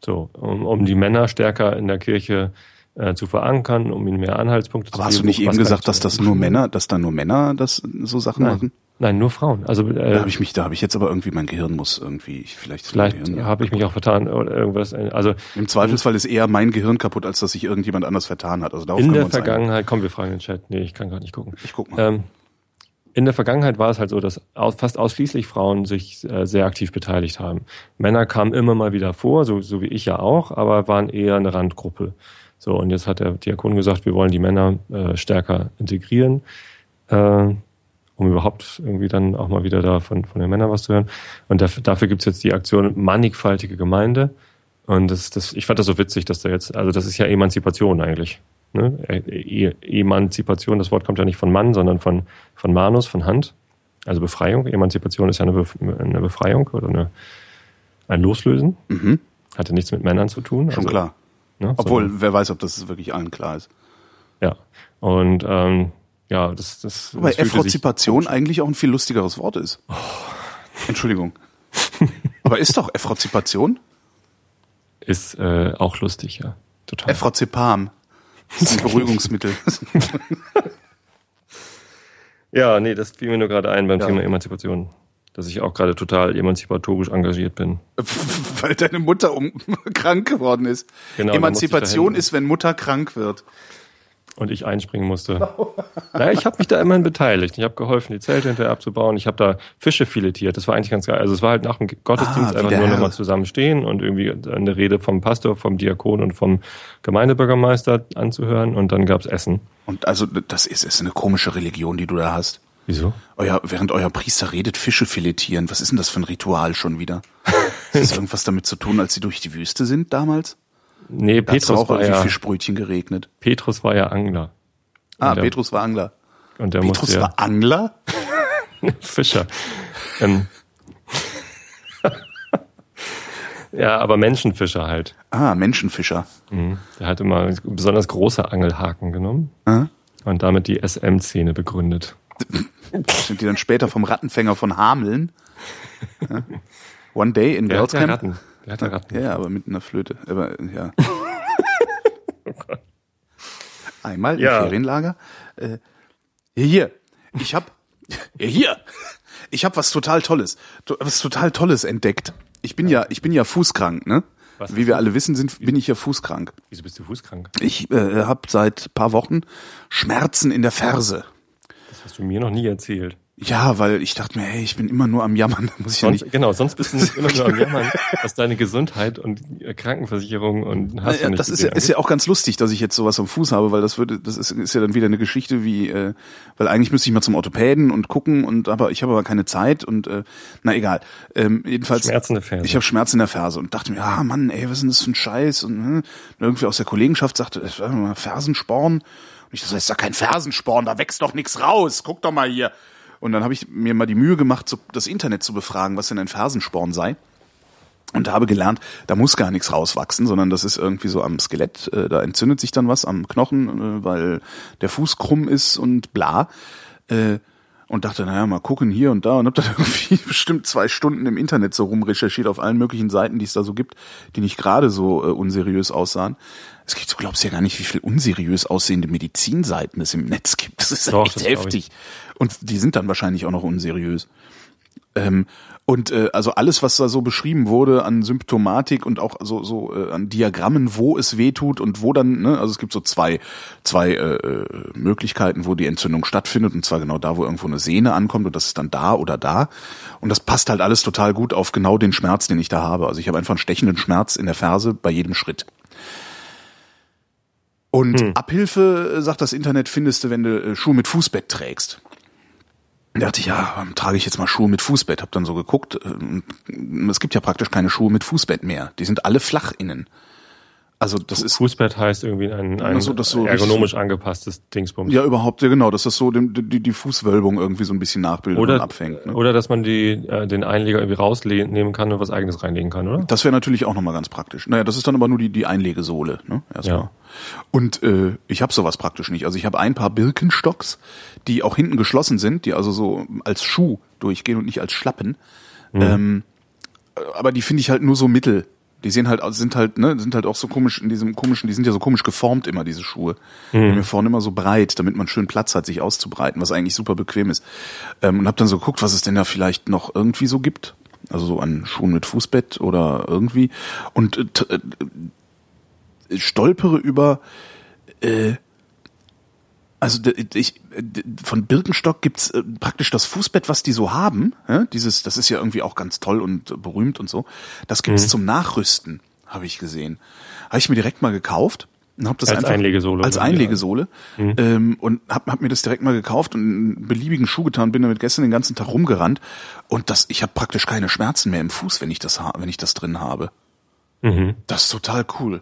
So, um, um die Männer stärker in der Kirche äh, zu verankern, um ihnen mehr Anhaltspunkte zu Aber hast du geben. nicht eben gesagt, dass das nur Männer, dass da nur Männer das so Sachen Nein. machen? Nein, nur Frauen. Also Da äh, habe ich mich, da habe ich jetzt aber irgendwie mein Gehirn muss irgendwie vielleicht ist vielleicht ja. habe ich mich auch vertan oder irgendwas. Also Im Zweifelsfall ist eher mein Gehirn kaputt, als dass sich irgendjemand anders vertan hat. Also darauf in wir der einigen. Vergangenheit, komm, wir fragen den Chat. Nee, ich kann gerade nicht gucken. Ich guck mal. Ähm, in der Vergangenheit war es halt so, dass fast ausschließlich Frauen sich äh, sehr aktiv beteiligt haben. Männer kamen immer mal wieder vor, so, so wie ich ja auch, aber waren eher eine Randgruppe. So, und jetzt hat der Diakon gesagt, wir wollen die Männer äh, stärker integrieren, äh, um überhaupt irgendwie dann auch mal wieder da von, von den Männern was zu hören. Und dafür, dafür gibt's jetzt die Aktion Mannigfaltige Gemeinde. Und das, das, ich fand das so witzig, dass da jetzt, also das ist ja Emanzipation eigentlich. Ne? E Emanzipation, das Wort kommt ja nicht von Mann, sondern von, von Manus, von Hand. Also Befreiung. Emanzipation ist ja eine, Bef eine Befreiung oder eine, ein Loslösen. Mhm. Hatte nichts mit Männern zu tun. Schon also, klar. Ne? Obwohl, Sondern- wer weiß, ob das wirklich allen klar ist. ja. Und ähm, ja, das, das, sich- Effrozipation eigentlich auch ein viel lustigeres Wort ist. Entschuldigung. Aber ist doch Effrozipation? ist äh, auch lustig, ja. Total. Effrozepam. Das ist ein Beruhigungsmittel. ja, nee, das fiel mir nur gerade ein beim Ja. Thema Emanzipation. Dass ich auch gerade total emanzipatorisch engagiert bin. Weil deine Mutter um, krank geworden ist. Genau, Emanzipation ist, wenn Mutter krank wird. Und ich einspringen musste. naja, ich habe mich da immerhin beteiligt. Ich habe geholfen, die Zelte hinterher abzubauen. Ich habe da Fische filetiert. Das war eigentlich ganz geil. Also es war halt nach dem Gottesdienst Ah, einfach nur nochmal zusammen stehen und irgendwie eine Rede vom Pastor, vom Diakon und vom Gemeindebürgermeister anzuhören und dann gab's Essen. Und also, das ist, ist eine komische Religion, die du da hast. Wieso? Euer, während euer Priester redet, Fische filetieren. Was ist denn das für ein Ritual schon wieder? Hat das irgendwas damit zu tun, als sie durch die Wüste sind damals? Nee, Da Petrus auch war, irgendwie ja, Fischbrötchen geregnet. Petrus war ja Angler. Ah, der- Petrus war Angler. Und der Petrus musste ja war Angler? Fischer. ähm, ja, aber Menschenfischer halt. Ah, Menschenfischer. Mhm. Der hat immer besonders große Angelhaken genommen Äh? und damit die SM-Szene begründet. Sind die dann später vom Rattenfänger von Hameln? One Day in ja Camp? Ratten. Ja Ratten. Ja, ja, aber mit einer Flöte. Aber, ja. Einmal im Ja. Ferienlager. Äh, hier, ich hab, hier, ich hab was total Tolles, to- was total Tolles entdeckt. Ich bin ja, ich bin ja fußkrank, ne? Was Wie wir alle wissen, sind, bin ich ja fußkrank. Wieso bist du fußkrank? Ich äh, habe seit paar Wochen Schmerzen in der Ferse. Das hast du mir noch nie erzählt. Ja, weil ich dachte mir, hey, ich bin immer nur am Jammern, muss ich ja Sonst, nicht. genau, sonst bist du nicht immer nur am Jammern, was deine Gesundheit und äh, Krankenversicherung und hast du Ja, nicht das ist ja, ist ja auch ganz lustig, dass ich jetzt sowas am Fuß habe, weil das würde, das ist, ist ja dann wieder eine Geschichte wie, äh, weil eigentlich müsste ich mal zum Orthopäden und gucken und aber ich habe aber keine Zeit und äh, na egal. Ähm, jedenfalls Schmerzende Ferse. Ich habe Schmerzen in der Ferse und dachte mir, ah Mann, ey, was ist denn das für ein Scheiß? Und hm, irgendwie aus der Kollegenschaft sagte, mal Fersensporn. Und ich so, das ist ja kein Fersensporn, da wächst doch nichts raus. Guck doch mal hier. Und dann habe ich mir mal die Mühe gemacht, so das Internet zu befragen, was denn ein Fersensporn sei. Und habe gelernt, da muss gar nichts rauswachsen, sondern das ist irgendwie so am Skelett, äh, da entzündet sich dann was am Knochen, äh, weil der Fuß krumm ist und bla. Äh, und dachte, naja, mal gucken hier und da und hab dann irgendwie bestimmt zwei Stunden im Internet so rumrecherchiert auf allen möglichen Seiten, die es da so gibt, die nicht gerade so äh, unseriös aussahen. Es gibt, du glaubst ja gar nicht, wie viel unseriös aussehende Medizinseiten es im Netz gibt. Das ist Doch, echt das heftig. Und die sind dann wahrscheinlich auch noch unseriös. Ähm, und äh, also alles, was da so beschrieben wurde an Symptomatik und auch so so äh, an Diagrammen, wo es weh tut und wo dann, ne, also es gibt so zwei zwei äh, äh, Möglichkeiten, wo die Entzündung stattfindet und zwar genau da, wo irgendwo eine Sehne ankommt und das ist dann da oder da und das passt halt alles total gut auf genau den Schmerz, den ich da habe. Also ich habe einfach einen stechenden Schmerz in der Ferse bei jedem Schritt. Und hm. Abhilfe, äh, sagt das Internet, findest du, wenn du äh, Schuhe mit Fußbett trägst. Da dachte ich, ja, trage ich jetzt mal Schuhe mit Fußbett. Hab dann so geguckt. Äh, es gibt ja praktisch keine Schuhe mit Fußbett mehr. Die sind alle flach innen. Also das ist Fußbett heißt irgendwie ein, ein so, das so ergonomisch richtig, angepasstes Dingsbums. Ja, überhaupt, ja genau, dass das so die, die, die Fußwölbung irgendwie so ein bisschen nachbildet oder, und abfängt. Ne? Oder dass man die, äh, den Einleger irgendwie rausnehmen kann und was eigenes reinlegen kann, oder? Das wäre natürlich auch nochmal ganz praktisch. Naja, das ist dann aber nur die, die Einlegesohle. Ne? Erstmal. Ja. Und äh, ich habe sowas praktisch nicht. Also ich habe ein paar Birkenstocks, die auch hinten geschlossen sind, die also so als Schuh durchgehen und nicht als Schlappen. Mhm. Ähm, aber die finde ich halt nur so mittel die sehen halt, sind halt, ne, sind halt auch so komisch in diesem komischen, die sind ja so komisch geformt immer, diese Schuhe. Mhm. Mir vorne immer so breit, damit man schön Platz hat, sich auszubreiten, was eigentlich super bequem ist. Ähm, und hab dann so geguckt, was es denn da vielleicht noch irgendwie so gibt. Also so an Schuhen mit Fußbett oder irgendwie. Und äh, äh, stolpere über äh, also ich, von Birkenstock gibt's äh, praktisch das Fußbett, was die so haben. Dieses, das ist ja irgendwie auch ganz toll und berühmt und so. Das gibt's mhm. zum Nachrüsten, habe ich gesehen. Habe ich mir direkt mal gekauft und hab das als einfach Einlegesohle als Einlegesohle mhm. ähm, und hab, hab mir das direkt mal gekauft und einen beliebigen Schuh getan. Bin damit gestern den ganzen Tag rumgerannt und das, ich habe praktisch keine Schmerzen mehr im Fuß, wenn ich das, wenn ich das drin habe. Mhm. Das ist total cool.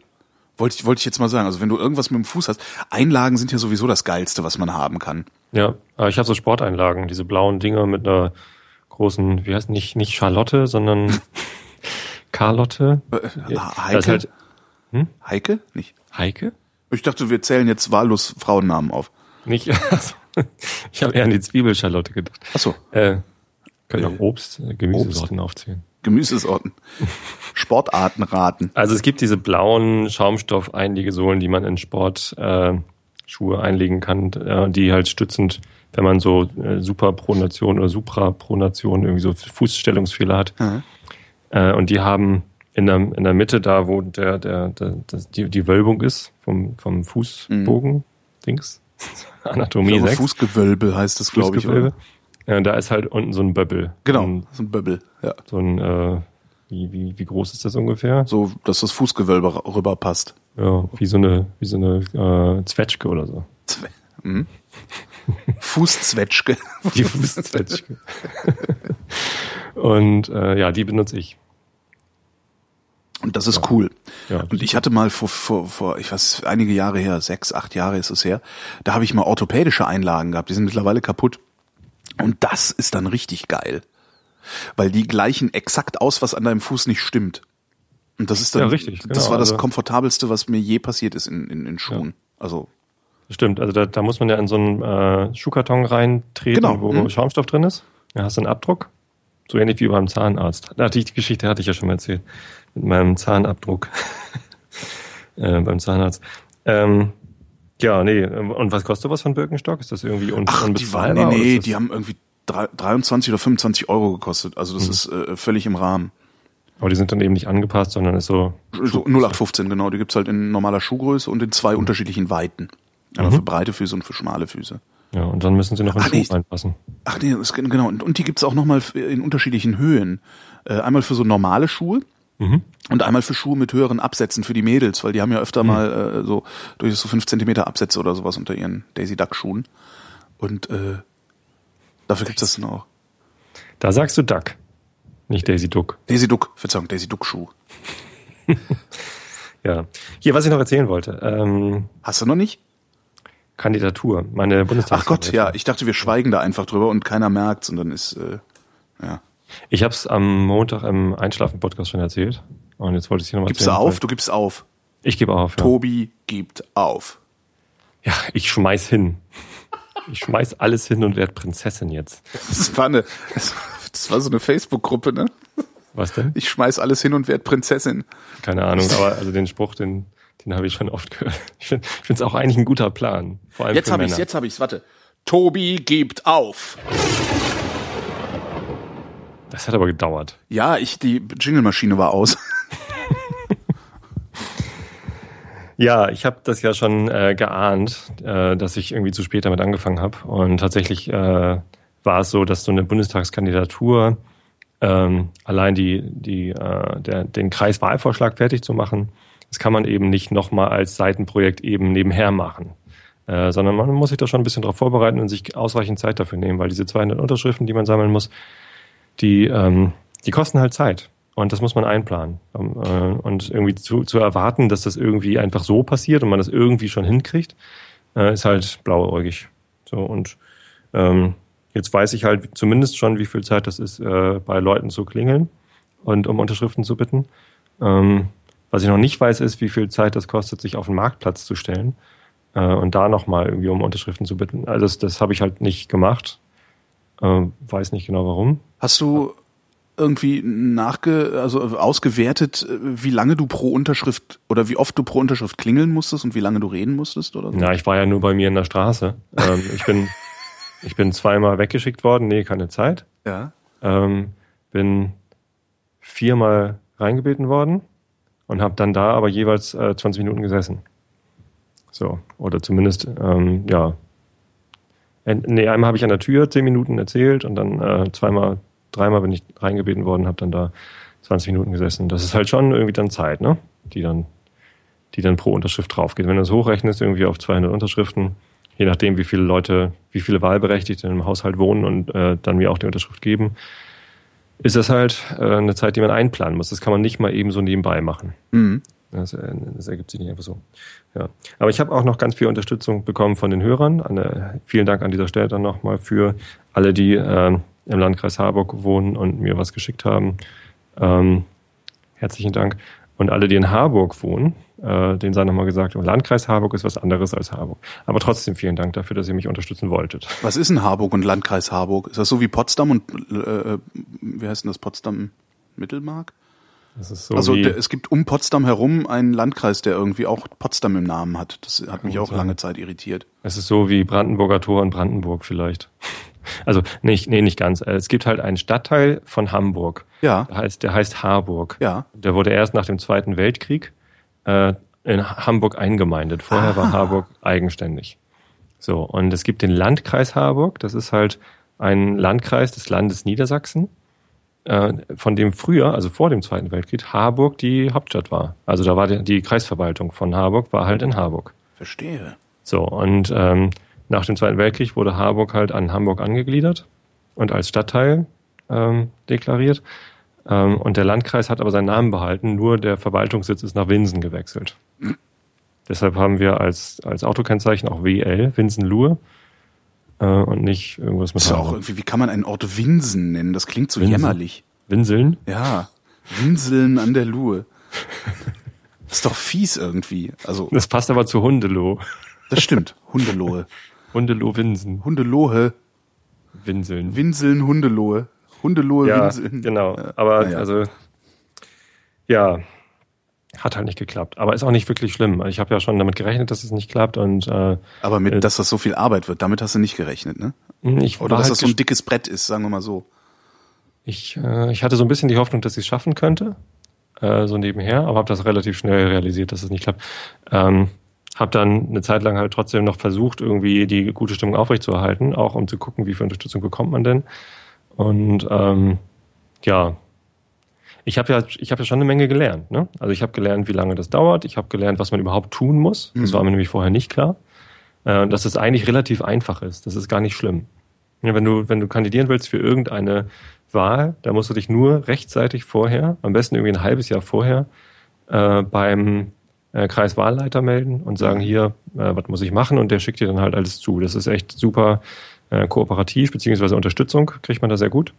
Wollte ich, wollte ich jetzt mal sagen. Also wenn du irgendwas mit dem Fuß hast, Einlagen sind ja sowieso das Geilste, was man haben kann. Ja, aber ich habe so Sporteinlagen, diese blauen Dinger mit einer großen, wie heißt nicht, nicht Charlotte, sondern Carlotte. Äh, Heike? Halt, hm? Heike? Nicht. Heike? Ich dachte, wir zählen jetzt wahllos Frauennamen auf. Nicht, also, ich habe eher an die Zwiebelcharlotte gedacht. Ach so. Äh, können auch Obst, äh, Gemüsesorten Obst. aufzählen. Gemüsesorten. Sportarten raten. Also es gibt diese blauen Schaumstoff-Einlegesohlen, die man in Sportschuhe äh, einlegen kann, äh, die halt stützend, wenn man so äh, Superpronation oder Suprapronation irgendwie so Fußstellungsfehler hat. Mhm. Äh, und die haben in der, in der Mitte da, wo der, der, der, der die, die Wölbung ist vom, vom Fußbogen, mhm. Dings, Anatomie glaube, 6. Fußgewölbe heißt das, glaube ich. Oder? Ja, da ist halt unten so ein Böbbel. Genau, so ein Böbbel, ja. So ein, äh, wie, wie, wie groß ist das ungefähr? So, dass das Fußgewölbe rüberpasst. Ja, wie so eine, wie so eine äh, Zwetschge oder so. Zwe hm? Fußzwetschge. Die Fußzwetschge. Und äh, ja, die benutze ich. Und das ist ja. cool. Ja. Und ich hatte mal vor, vor, vor, ich weiß, einige Jahre her, sechs, acht Jahre ist es her, da habe ich mal orthopädische Einlagen gehabt. Die sind mittlerweile kaputt. Und das ist dann richtig geil. Weil die gleichen exakt aus, was an deinem Fuß nicht stimmt. Und das ist dann, ja, richtig, genau, das war das also, komfortabelste, was mir je passiert ist in, in, in Schuhen. Ja. Also. Stimmt, also da, da muss man ja in so einen äh, Schuhkarton reintreten, genau. wo mhm. Schaumstoff drin ist. Da hast du einen Abdruck. So ähnlich wie beim Zahnarzt. Ich, die Geschichte hatte ich ja schon mal erzählt. Mit meinem Zahnabdruck. äh, beim Zahnarzt. Ähm, ja, nee. Und was kostet was von Birkenstock? Ist das irgendwie un Ach, die waren, nee, nee, die haben irgendwie 23 oder 25 Euro gekostet. Also das mhm. ist äh, völlig im Rahmen. Aber die sind dann eben nicht angepasst, sondern ist so. So 0815, genau. Die gibt's halt in normaler Schuhgröße und in zwei mhm. unterschiedlichen Weiten. Einmal mhm. für breite Füße und für schmale Füße. Ja, und dann müssen sie noch in Ach, Schuh nee. reinpassen. Ach nee, das, genau. Und, und die gibt's auch nochmal in unterschiedlichen Höhen. Äh, einmal für so normale Schuhe Mhm. Und einmal für Schuhe mit höheren Absätzen für die Mädels, weil die haben ja öfter mhm. mal äh, so durch so fünf Zentimeter Absätze oder sowas unter ihren Daisy Duck Schuhen. Und äh, dafür gibt's das dann auch. Da sagst du Duck, nicht Daisy Duck. Daisy Duck, Verzeihung, Daisy Duck Schuh. ja. Hier, was ich noch erzählen wollte. Ähm, Hast du noch nicht? Kandidatur, meine Bundestags. Ach Gott, ja, ich dachte, wir schweigen da einfach drüber und keiner merkt's und dann ist, äh, ja. Ich habe es am Montag im Einschlafen-Podcast schon erzählt. Und jetzt wollte ich hier nochmal Gibst du auf? Du gibst auf. Ich gebe auf. Ja. Tobi gibt auf. Ja, ich schmeiß hin. Ich schmeiß alles hin und werde Prinzessin jetzt. Das war eine, das war so eine Facebook-Gruppe, ne? Was denn? Ich schmeiß alles hin und werde Prinzessin. Keine Ahnung, aber also den Spruch, den, den habe ich schon oft gehört. Ich finde es auch eigentlich ein guter Plan. Vor allem jetzt habe ich's, jetzt habe ich's. Warte. Tobi gibt auf. Das hat aber gedauert. Ja, ich, die Jingle-Maschine war aus. Ja, ich habe das ja schon äh, geahnt, äh, dass ich irgendwie zu spät damit angefangen habe. Und tatsächlich äh, war es so, dass so eine Bundestagskandidatur ähm, allein die, die, äh, der, den Kreiswahlvorschlag fertig zu machen, Das kann man eben nicht nochmal als Seitenprojekt eben nebenher machen. Äh, sondern man muss sich da schon ein bisschen darauf vorbereiten und sich ausreichend Zeit dafür nehmen, weil diese 200 Unterschriften, die man sammeln muss, die, ähm, die kosten halt Zeit. Und das muss man einplanen. Ähm, äh, und irgendwie zu, zu erwarten, dass das irgendwie einfach so passiert und man das irgendwie schon hinkriegt, äh, ist halt blauäugig. So und ähm, jetzt weiß ich halt zumindest schon, wie viel Zeit das ist, äh, bei Leuten zu klingeln und um Unterschriften zu bitten. Ähm, was ich noch nicht weiß, ist, wie viel Zeit das kostet, sich auf den Marktplatz zu stellen äh, und da nochmal irgendwie um Unterschriften zu bitten. Also das, das habe ich halt nicht gemacht. Äh, weiß nicht genau warum. Hast du irgendwie nachge, also ausgewertet, wie lange du pro Unterschrift oder wie oft du pro Unterschrift klingeln musstest und wie lange du reden musstest oder so? Ja, ich war ja nur bei mir in der Straße. ähm, ich bin, ich bin zweimal weggeschickt worden, nee, keine Zeit. Ja. Ähm, bin viermal reingebeten worden und habe dann da aber jeweils äh, 20 Minuten gesessen. So, oder zumindest, ähm, ja. Nee, einmal habe ich an der Tür 10 Minuten erzählt und dann äh, zweimal dreimal bin ich reingebeten worden, habe dann da 20 Minuten gesessen. Das ist halt schon irgendwie dann Zeit, ne? Die dann, die dann pro Unterschrift draufgeht. Wenn du es hochrechnest, irgendwie auf 200 Unterschriften, je nachdem, wie viele Leute, wie viele Wahlberechtigte im Haushalt wohnen und äh, dann mir auch die Unterschrift geben, ist das halt äh, eine Zeit, die man einplanen muss. Das kann man nicht mal eben so nebenbei machen. Mhm. Das, äh, das, ergibt sich nicht einfach so. Ja. Aber ich habe auch noch ganz viel Unterstützung bekommen von den Hörern. Eine, vielen Dank an dieser Stelle dann nochmal für alle, die äh, im Landkreis Harburg wohnen und mir was geschickt haben. Ähm, herzlichen Dank. Und alle, die in Harburg wohnen, äh, denen sei nochmal gesagt, Landkreis Harburg ist was anderes als Harburg. Aber trotzdem vielen Dank dafür, dass ihr mich unterstützen wolltet. Was ist ein Harburg und Landkreis Harburg? Ist das so wie Potsdam und äh, wie heißt denn das Potsdam Mittelmark? Das ist so also der, es gibt um Potsdam herum einen Landkreis, der irgendwie auch Potsdam im Namen hat. Das hat mich auch lange Zeit irritiert. Es ist so wie Brandenburger Tor in Brandenburg vielleicht. Also nicht, nee, nicht ganz. Es gibt halt einen Stadtteil von Hamburg. Ja. Der heißt, der heißt Harburg. Ja. Der wurde erst nach dem Zweiten Weltkrieg äh, in Hamburg eingemeindet. Vorher ah. war Harburg eigenständig. So, und es gibt den Landkreis Harburg. Das ist halt ein Landkreis des Landes Niedersachsen, äh, von dem früher, also vor dem Zweiten Weltkrieg, Harburg die Hauptstadt war. Also da war die, die Kreisverwaltung von Harburg, war halt in Harburg. Verstehe. So, und ähm, nach dem Zweiten Weltkrieg wurde Harburg halt an Hamburg angegliedert und als Stadtteil ähm, deklariert. Ähm, und der Landkreis hat aber seinen Namen behalten, nur der Verwaltungssitz ist nach Winsen gewechselt. Deshalb haben wir als, als Autokennzeichen auch WL, Winsen-Luhe, äh, und nicht irgendwas mit das ist auch irgendwie, Wie kann man einen Ort Winsen nennen? Das klingt so Winsen? jämmerlich. Winseln? Ja, Winseln an der Luhe. Das ist doch fies irgendwie. Also, das passt aber zu Hundeloh. Das stimmt, Hundelohe. Hundeloh-Winsen. Hundelohe. Winseln. Winseln, Hundelohe. Hundelohe, ja, Winseln. Genau, aber ja. also ja, hat halt nicht geklappt. Aber ist auch nicht wirklich schlimm. Ich habe ja schon damit gerechnet, dass es nicht klappt und äh, Aber mit, äh, dass das so viel Arbeit wird, damit hast du nicht gerechnet, ne? Ich Oder dass halt das so ein dickes Brett ist, sagen wir mal so. Ich, äh, ich hatte so ein bisschen die Hoffnung, dass ich es schaffen könnte, äh, so nebenher, aber habe das relativ schnell realisiert, dass es nicht klappt. Ähm, habe dann eine Zeit lang halt trotzdem noch versucht, irgendwie die gute Stimmung aufrechtzuerhalten, auch um zu gucken, wie viel Unterstützung bekommt man denn. Und ähm, ja, ich habe ja, ich habe ja schon eine Menge gelernt. Ne? Also ich habe gelernt, wie lange das dauert. Ich habe gelernt, was man überhaupt tun muss. Das mhm. war mir nämlich vorher nicht klar. Äh, dass es eigentlich relativ einfach ist. Das ist gar nicht schlimm. Ja, wenn du, wenn du kandidieren willst für irgendeine Wahl, da musst du dich nur rechtzeitig vorher, am besten irgendwie ein halbes Jahr vorher, äh, beim äh, Kreiswahlleiter melden und sagen, hier, äh, was muss ich machen? Und der schickt dir dann halt alles zu. Das ist echt super äh, kooperativ, beziehungsweise Unterstützung kriegt man da sehr gut.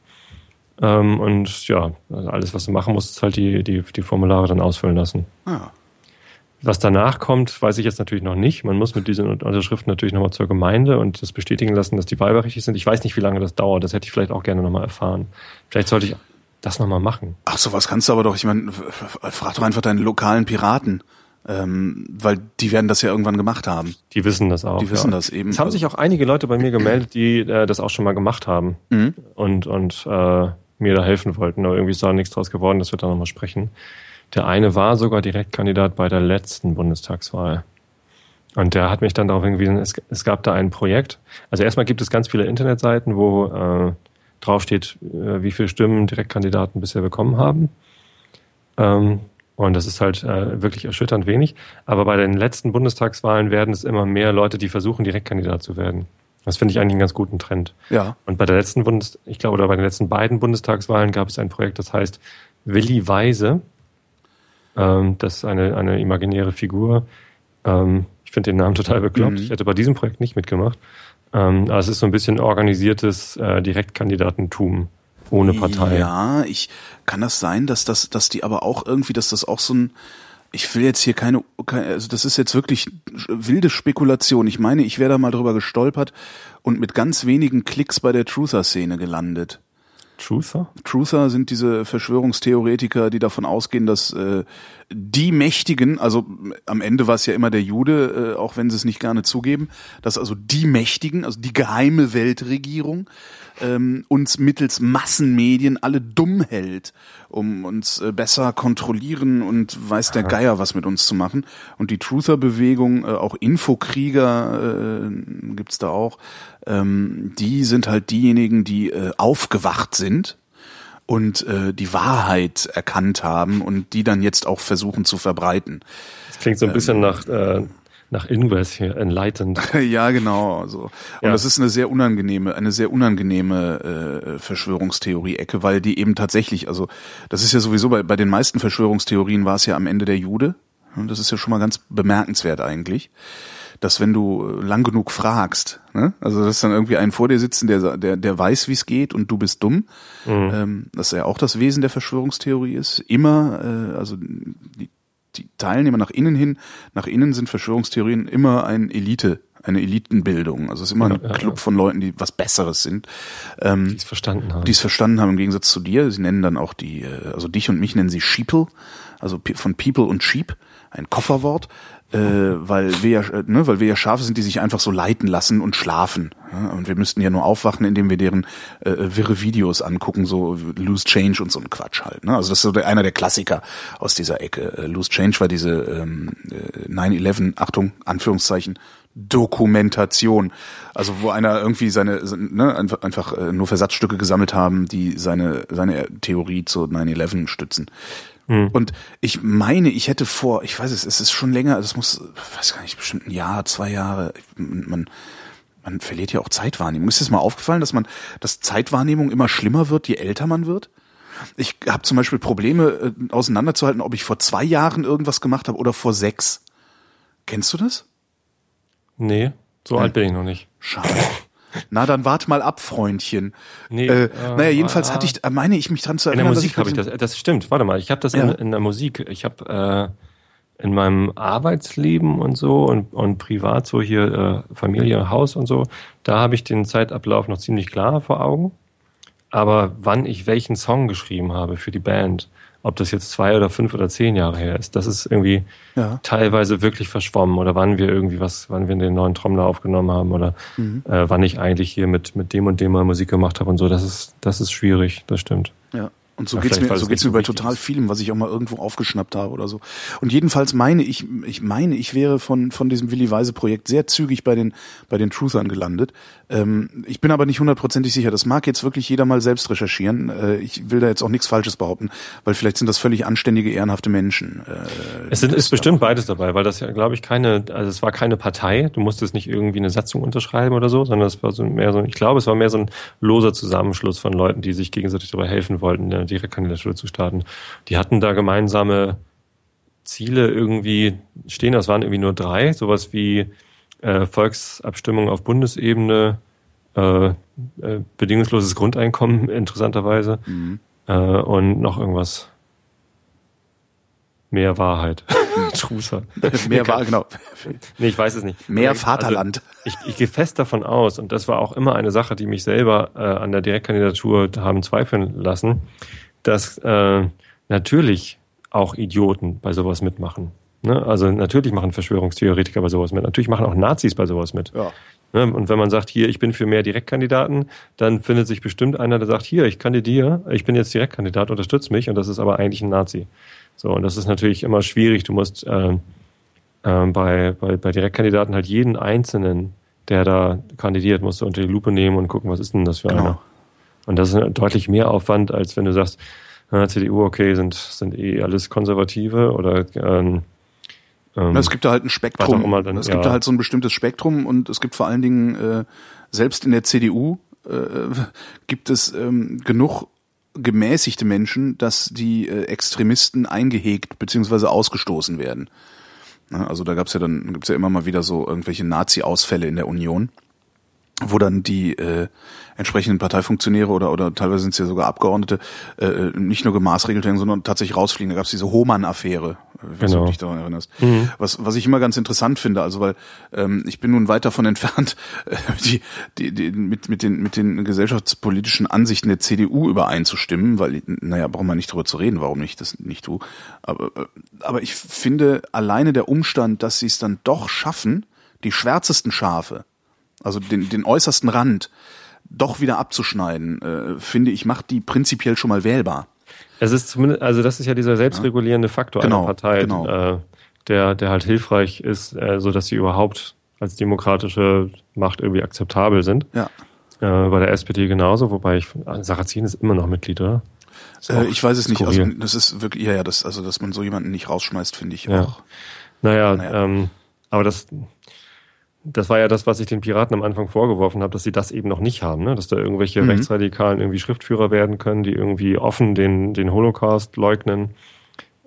Ähm, und ja, also alles, was du machen musst, ist halt die, die, die Formulare dann ausfüllen lassen. Ah. Was danach kommt, weiß ich jetzt natürlich noch nicht. Man muss mit diesen Unterschriften natürlich nochmal zur Gemeinde und das bestätigen lassen, dass die wahlberechtigt sind. Ich weiß nicht, wie lange das dauert. Das hätte ich vielleicht auch gerne nochmal erfahren. Vielleicht sollte ich das nochmal machen. Ach, sowas kannst du aber doch. Ich meine, frag doch einfach deinen lokalen Piraten. Ähm, weil die werden das ja irgendwann gemacht haben. Die wissen das auch. Die wissen ja. das eben. Es haben sich auch einige Leute bei mir gemeldet, die äh, das auch schon mal gemacht haben mhm. und, und äh, mir da helfen wollten. Aber irgendwie ist da nichts draus geworden, dass wir da nochmal sprechen. Der eine war sogar Direktkandidat bei der letzten Bundestagswahl. Und der hat mich dann darauf hingewiesen, es, es gab da ein Projekt. Also erstmal gibt es ganz viele Internetseiten, wo äh, draufsteht, äh, wie viele Stimmen Direktkandidaten bisher bekommen haben. Ähm, Und das ist halt äh, wirklich erschütternd wenig. Aber bei den letzten Bundestagswahlen werden es immer mehr Leute, die versuchen, Direktkandidat zu werden. Das finde ich eigentlich einen ganz guten Trend. Ja. Und bei der letzten Bundes, ich glaube, oder bei den letzten beiden Bundestagswahlen gab es ein Projekt, das heißt Willi Weise. Ähm, das ist eine, eine imaginäre Figur. Ähm, ich finde den Namen total bekloppt. Mhm. Ich hätte bei diesem Projekt nicht mitgemacht. Ähm, aber es ist so ein bisschen organisiertes äh, Direktkandidatentum ohne Partei. Ja, ich kann das sein, dass das, dass die aber auch irgendwie, dass das auch so ein, ich will jetzt hier keine, keine, also das ist jetzt wirklich wilde Spekulation. Ich meine, ich wäre da mal drüber gestolpert und mit ganz wenigen Klicks bei der Truther-Szene gelandet. Truther? Truther sind diese Verschwörungstheoretiker, die davon ausgehen, dass äh, die Mächtigen, also am Ende war es ja immer der Jude, äh, auch wenn sie es nicht gerne zugeben, dass also die Mächtigen, also die geheime Weltregierung, ähm, uns mittels Massenmedien alle dumm hält, um uns äh, besser kontrollieren und weiß der Geier was mit uns zu machen. Und die Truther-Bewegung, äh, auch Infokrieger äh, gibt's da auch, ähm, die sind halt diejenigen, die äh, aufgewacht sind und äh, die Wahrheit erkannt haben und die dann jetzt auch versuchen zu verbreiten. Das klingt so ein bisschen ähm, nach äh, nach Ingress hier, Enlightened. ja, genau. So. Und ja. das ist eine sehr unangenehme, eine sehr unangenehme äh, Verschwörungstheorie-Ecke, weil die eben tatsächlich, also das ist ja sowieso bei, bei den meisten Verschwörungstheorien war es ja am Ende der Jude. Und das ist ja schon mal ganz bemerkenswert eigentlich dass wenn du lang genug fragst, ne? also dass dann irgendwie ein vor dir sitzen, der der der weiß, wie es geht und du bist dumm, mhm. ähm, dass ja auch das Wesen der Verschwörungstheorie ist. Immer, äh, also die, die Teilnehmer nach innen hin, nach innen sind Verschwörungstheorien immer ein Elite, eine Elitenbildung. Also es ist immer ein ja, Club ja. von Leuten, die was Besseres sind. Ähm, die es verstanden haben. Die es verstanden haben im Gegensatz zu dir. Sie nennen dann auch die, äh, also dich und mich nennen sie Sheeple, also von People und Sheep, ein Kofferwort äh, weil wir ja, äh, ne, weil wir ja Schafe sind, die sich einfach so leiten lassen und schlafen. Ja? Und wir müssten ja nur aufwachen, indem wir deren äh, wirre Videos angucken, so Loose Change und so ein Quatsch halt. Ne? Also das ist so der, einer der Klassiker aus dieser Ecke. Äh, Loose Change war diese ähm, 9-11, äh, Achtung, Anführungszeichen, Dokumentation. Also wo einer irgendwie seine, ne, einfach, einfach äh, nur Versatzstücke gesammelt haben, die seine, seine Theorie zu 9-11 stützen. Mhm. Und ich meine, ich hätte vor, ich weiß es, es ist schon länger, es muss, weiß gar nicht, bestimmt ein Jahr, zwei Jahre, man, man verliert ja auch Zeitwahrnehmung. Ist es mal aufgefallen, dass man, dass Zeitwahrnehmung immer schlimmer wird, je älter man wird? Ich habe zum Beispiel Probleme äh, auseinanderzuhalten, ob ich vor zwei Jahren irgendwas gemacht habe oder vor sechs. Kennst du das? Nee, so hm. alt bin ich noch nicht. Schade. Na, dann wart mal ab, Freundchen. Nee, äh, äh, naja, jedenfalls äh, hatte ich, äh, meine ich mich dran zu erinnern. In der Musik habe ich das, das stimmt, warte mal, ich habe das ja. in, in, der Musik, ich habe äh, in meinem Arbeitsleben und so und, und privat so hier äh, Familie, Haus und so, da habe ich den Zeitablauf noch ziemlich klar vor Augen. Aber wann ich welchen Song geschrieben habe für die Band, ob das jetzt zwei oder fünf oder zehn Jahre her ist. Das ist irgendwie ja. teilweise wirklich verschwommen oder wann wir irgendwie was, wann wir den neuen Trommler aufgenommen haben oder mhm. äh, wann ich eigentlich hier mit, mit dem und dem mal Musik gemacht habe und so. Das ist, das ist schwierig, das stimmt. Ja. Und so ja, geht's mir, so geht's mir bei total vielem, was ich auch mal irgendwo aufgeschnappt habe oder so. Und jedenfalls meine ich, ich meine, ich wäre von von diesem Willi Weise Projekt sehr zügig bei den bei den Truthern gelandet. Ähm, ich bin aber nicht hundertprozentig sicher. Das mag jetzt wirklich jeder mal selbst recherchieren. Äh, ich will da jetzt auch nichts Falsches behaupten, weil vielleicht sind das völlig anständige, ehrenhafte Menschen. Äh, es sind, ist bestimmt beides dabei, weil das ja, glaube ich, keine, also es war keine Partei. Du musstest nicht irgendwie eine Satzung unterschreiben oder so, sondern es war so mehr so, ich glaube, es war mehr so ein loser Zusammenschluss von Leuten, die sich gegenseitig dabei helfen wollten, Direktkandidatur zu starten. Die hatten da gemeinsame Ziele irgendwie stehen, das waren irgendwie nur drei, sowas wie äh, Volksabstimmung auf Bundesebene, äh, äh, bedingungsloses Grundeinkommen, interessanterweise, mhm. äh, und noch irgendwas. Mehr Wahrheit. Truser. Mehr Wahrheit, genau. Nee, ich weiß es nicht. Mehr also, Vaterland. Ich, ich gehe fest davon aus, und das war auch immer eine Sache, die mich selber äh, an der Direktkandidatur haben zweifeln lassen, dass äh, natürlich auch Idioten bei sowas mitmachen. Ne? Also natürlich machen Verschwörungstheoretiker bei sowas mit. Natürlich machen auch Nazis bei sowas mit. Ja. Ne? Und wenn man sagt, hier, ich bin für mehr Direktkandidaten, dann findet sich bestimmt einer, der sagt, hier, ich kandidiere, ich bin jetzt Direktkandidat, unterstützt mich. Und das ist aber eigentlich ein Nazi. So, und das ist natürlich immer schwierig. Du musst äh, äh, bei, bei, bei Direktkandidaten halt jeden Einzelnen, der da kandidiert, musst du unter die Lupe nehmen und gucken, was ist denn das für genau. einer. Und das ist deutlich mehr Aufwand, als wenn du sagst, äh, CDU, okay, sind, sind eh alles Konservative oder ähm, ähm, es gibt da halt ein Spektrum. Dann, es gibt ja. da halt so ein bestimmtes Spektrum und es gibt vor allen Dingen, äh, selbst in der CDU äh, gibt es ähm, genug gemäßigte Menschen, dass die äh, Extremisten eingehegt beziehungsweise ausgestoßen werden. Also da gab's ja dann gibt's ja immer mal wieder so irgendwelche Nazi-Ausfälle in der Union wo dann die äh, entsprechenden Parteifunktionäre oder oder teilweise sind es ja sogar Abgeordnete äh, äh nicht nur gemaßregelt werden, sondern tatsächlich rausfliegen. Da gab es diese Hohmann-Affäre, wenn genau. du dich daran erinnerst. Mhm. Was was ich immer ganz interessant finde, also weil ähm, ich bin nun weit davon entfernt, äh, die, die, die mit mit den mit den gesellschaftspolitischen Ansichten der CDU übereinzustimmen, weil naja, brauchen wir nicht drüber zu reden, warum ich das nicht tue. Aber aber ich finde alleine der Umstand, dass sie es dann doch schaffen, die schwärzesten Schafe also den, den äußersten Rand, doch wieder abzuschneiden, äh, finde ich, macht die prinzipiell schon mal wählbar. Es ist zumindest, also das ist ja dieser selbstregulierende Faktor genau, einer Partei, genau. äh, der, der halt hilfreich ist, äh, so dass sie überhaupt als demokratische Macht irgendwie akzeptabel sind. Ja. Äh, bei der SPD genauso, wobei ich Sarrazin ist immer noch Mitglied, oder? Äh, ich weiß es nicht. Also das ist wirklich, ja, ja, das, also dass man so jemanden nicht rausschmeißt, finde ich ja. auch. Naja, naja. Ähm, aber das das war ja das, was ich den Piraten am Anfang vorgeworfen habe, dass sie das eben noch nicht haben, ne? dass da irgendwelche mhm. Rechtsradikalen irgendwie Schriftführer werden können, die irgendwie offen den, den Holocaust leugnen.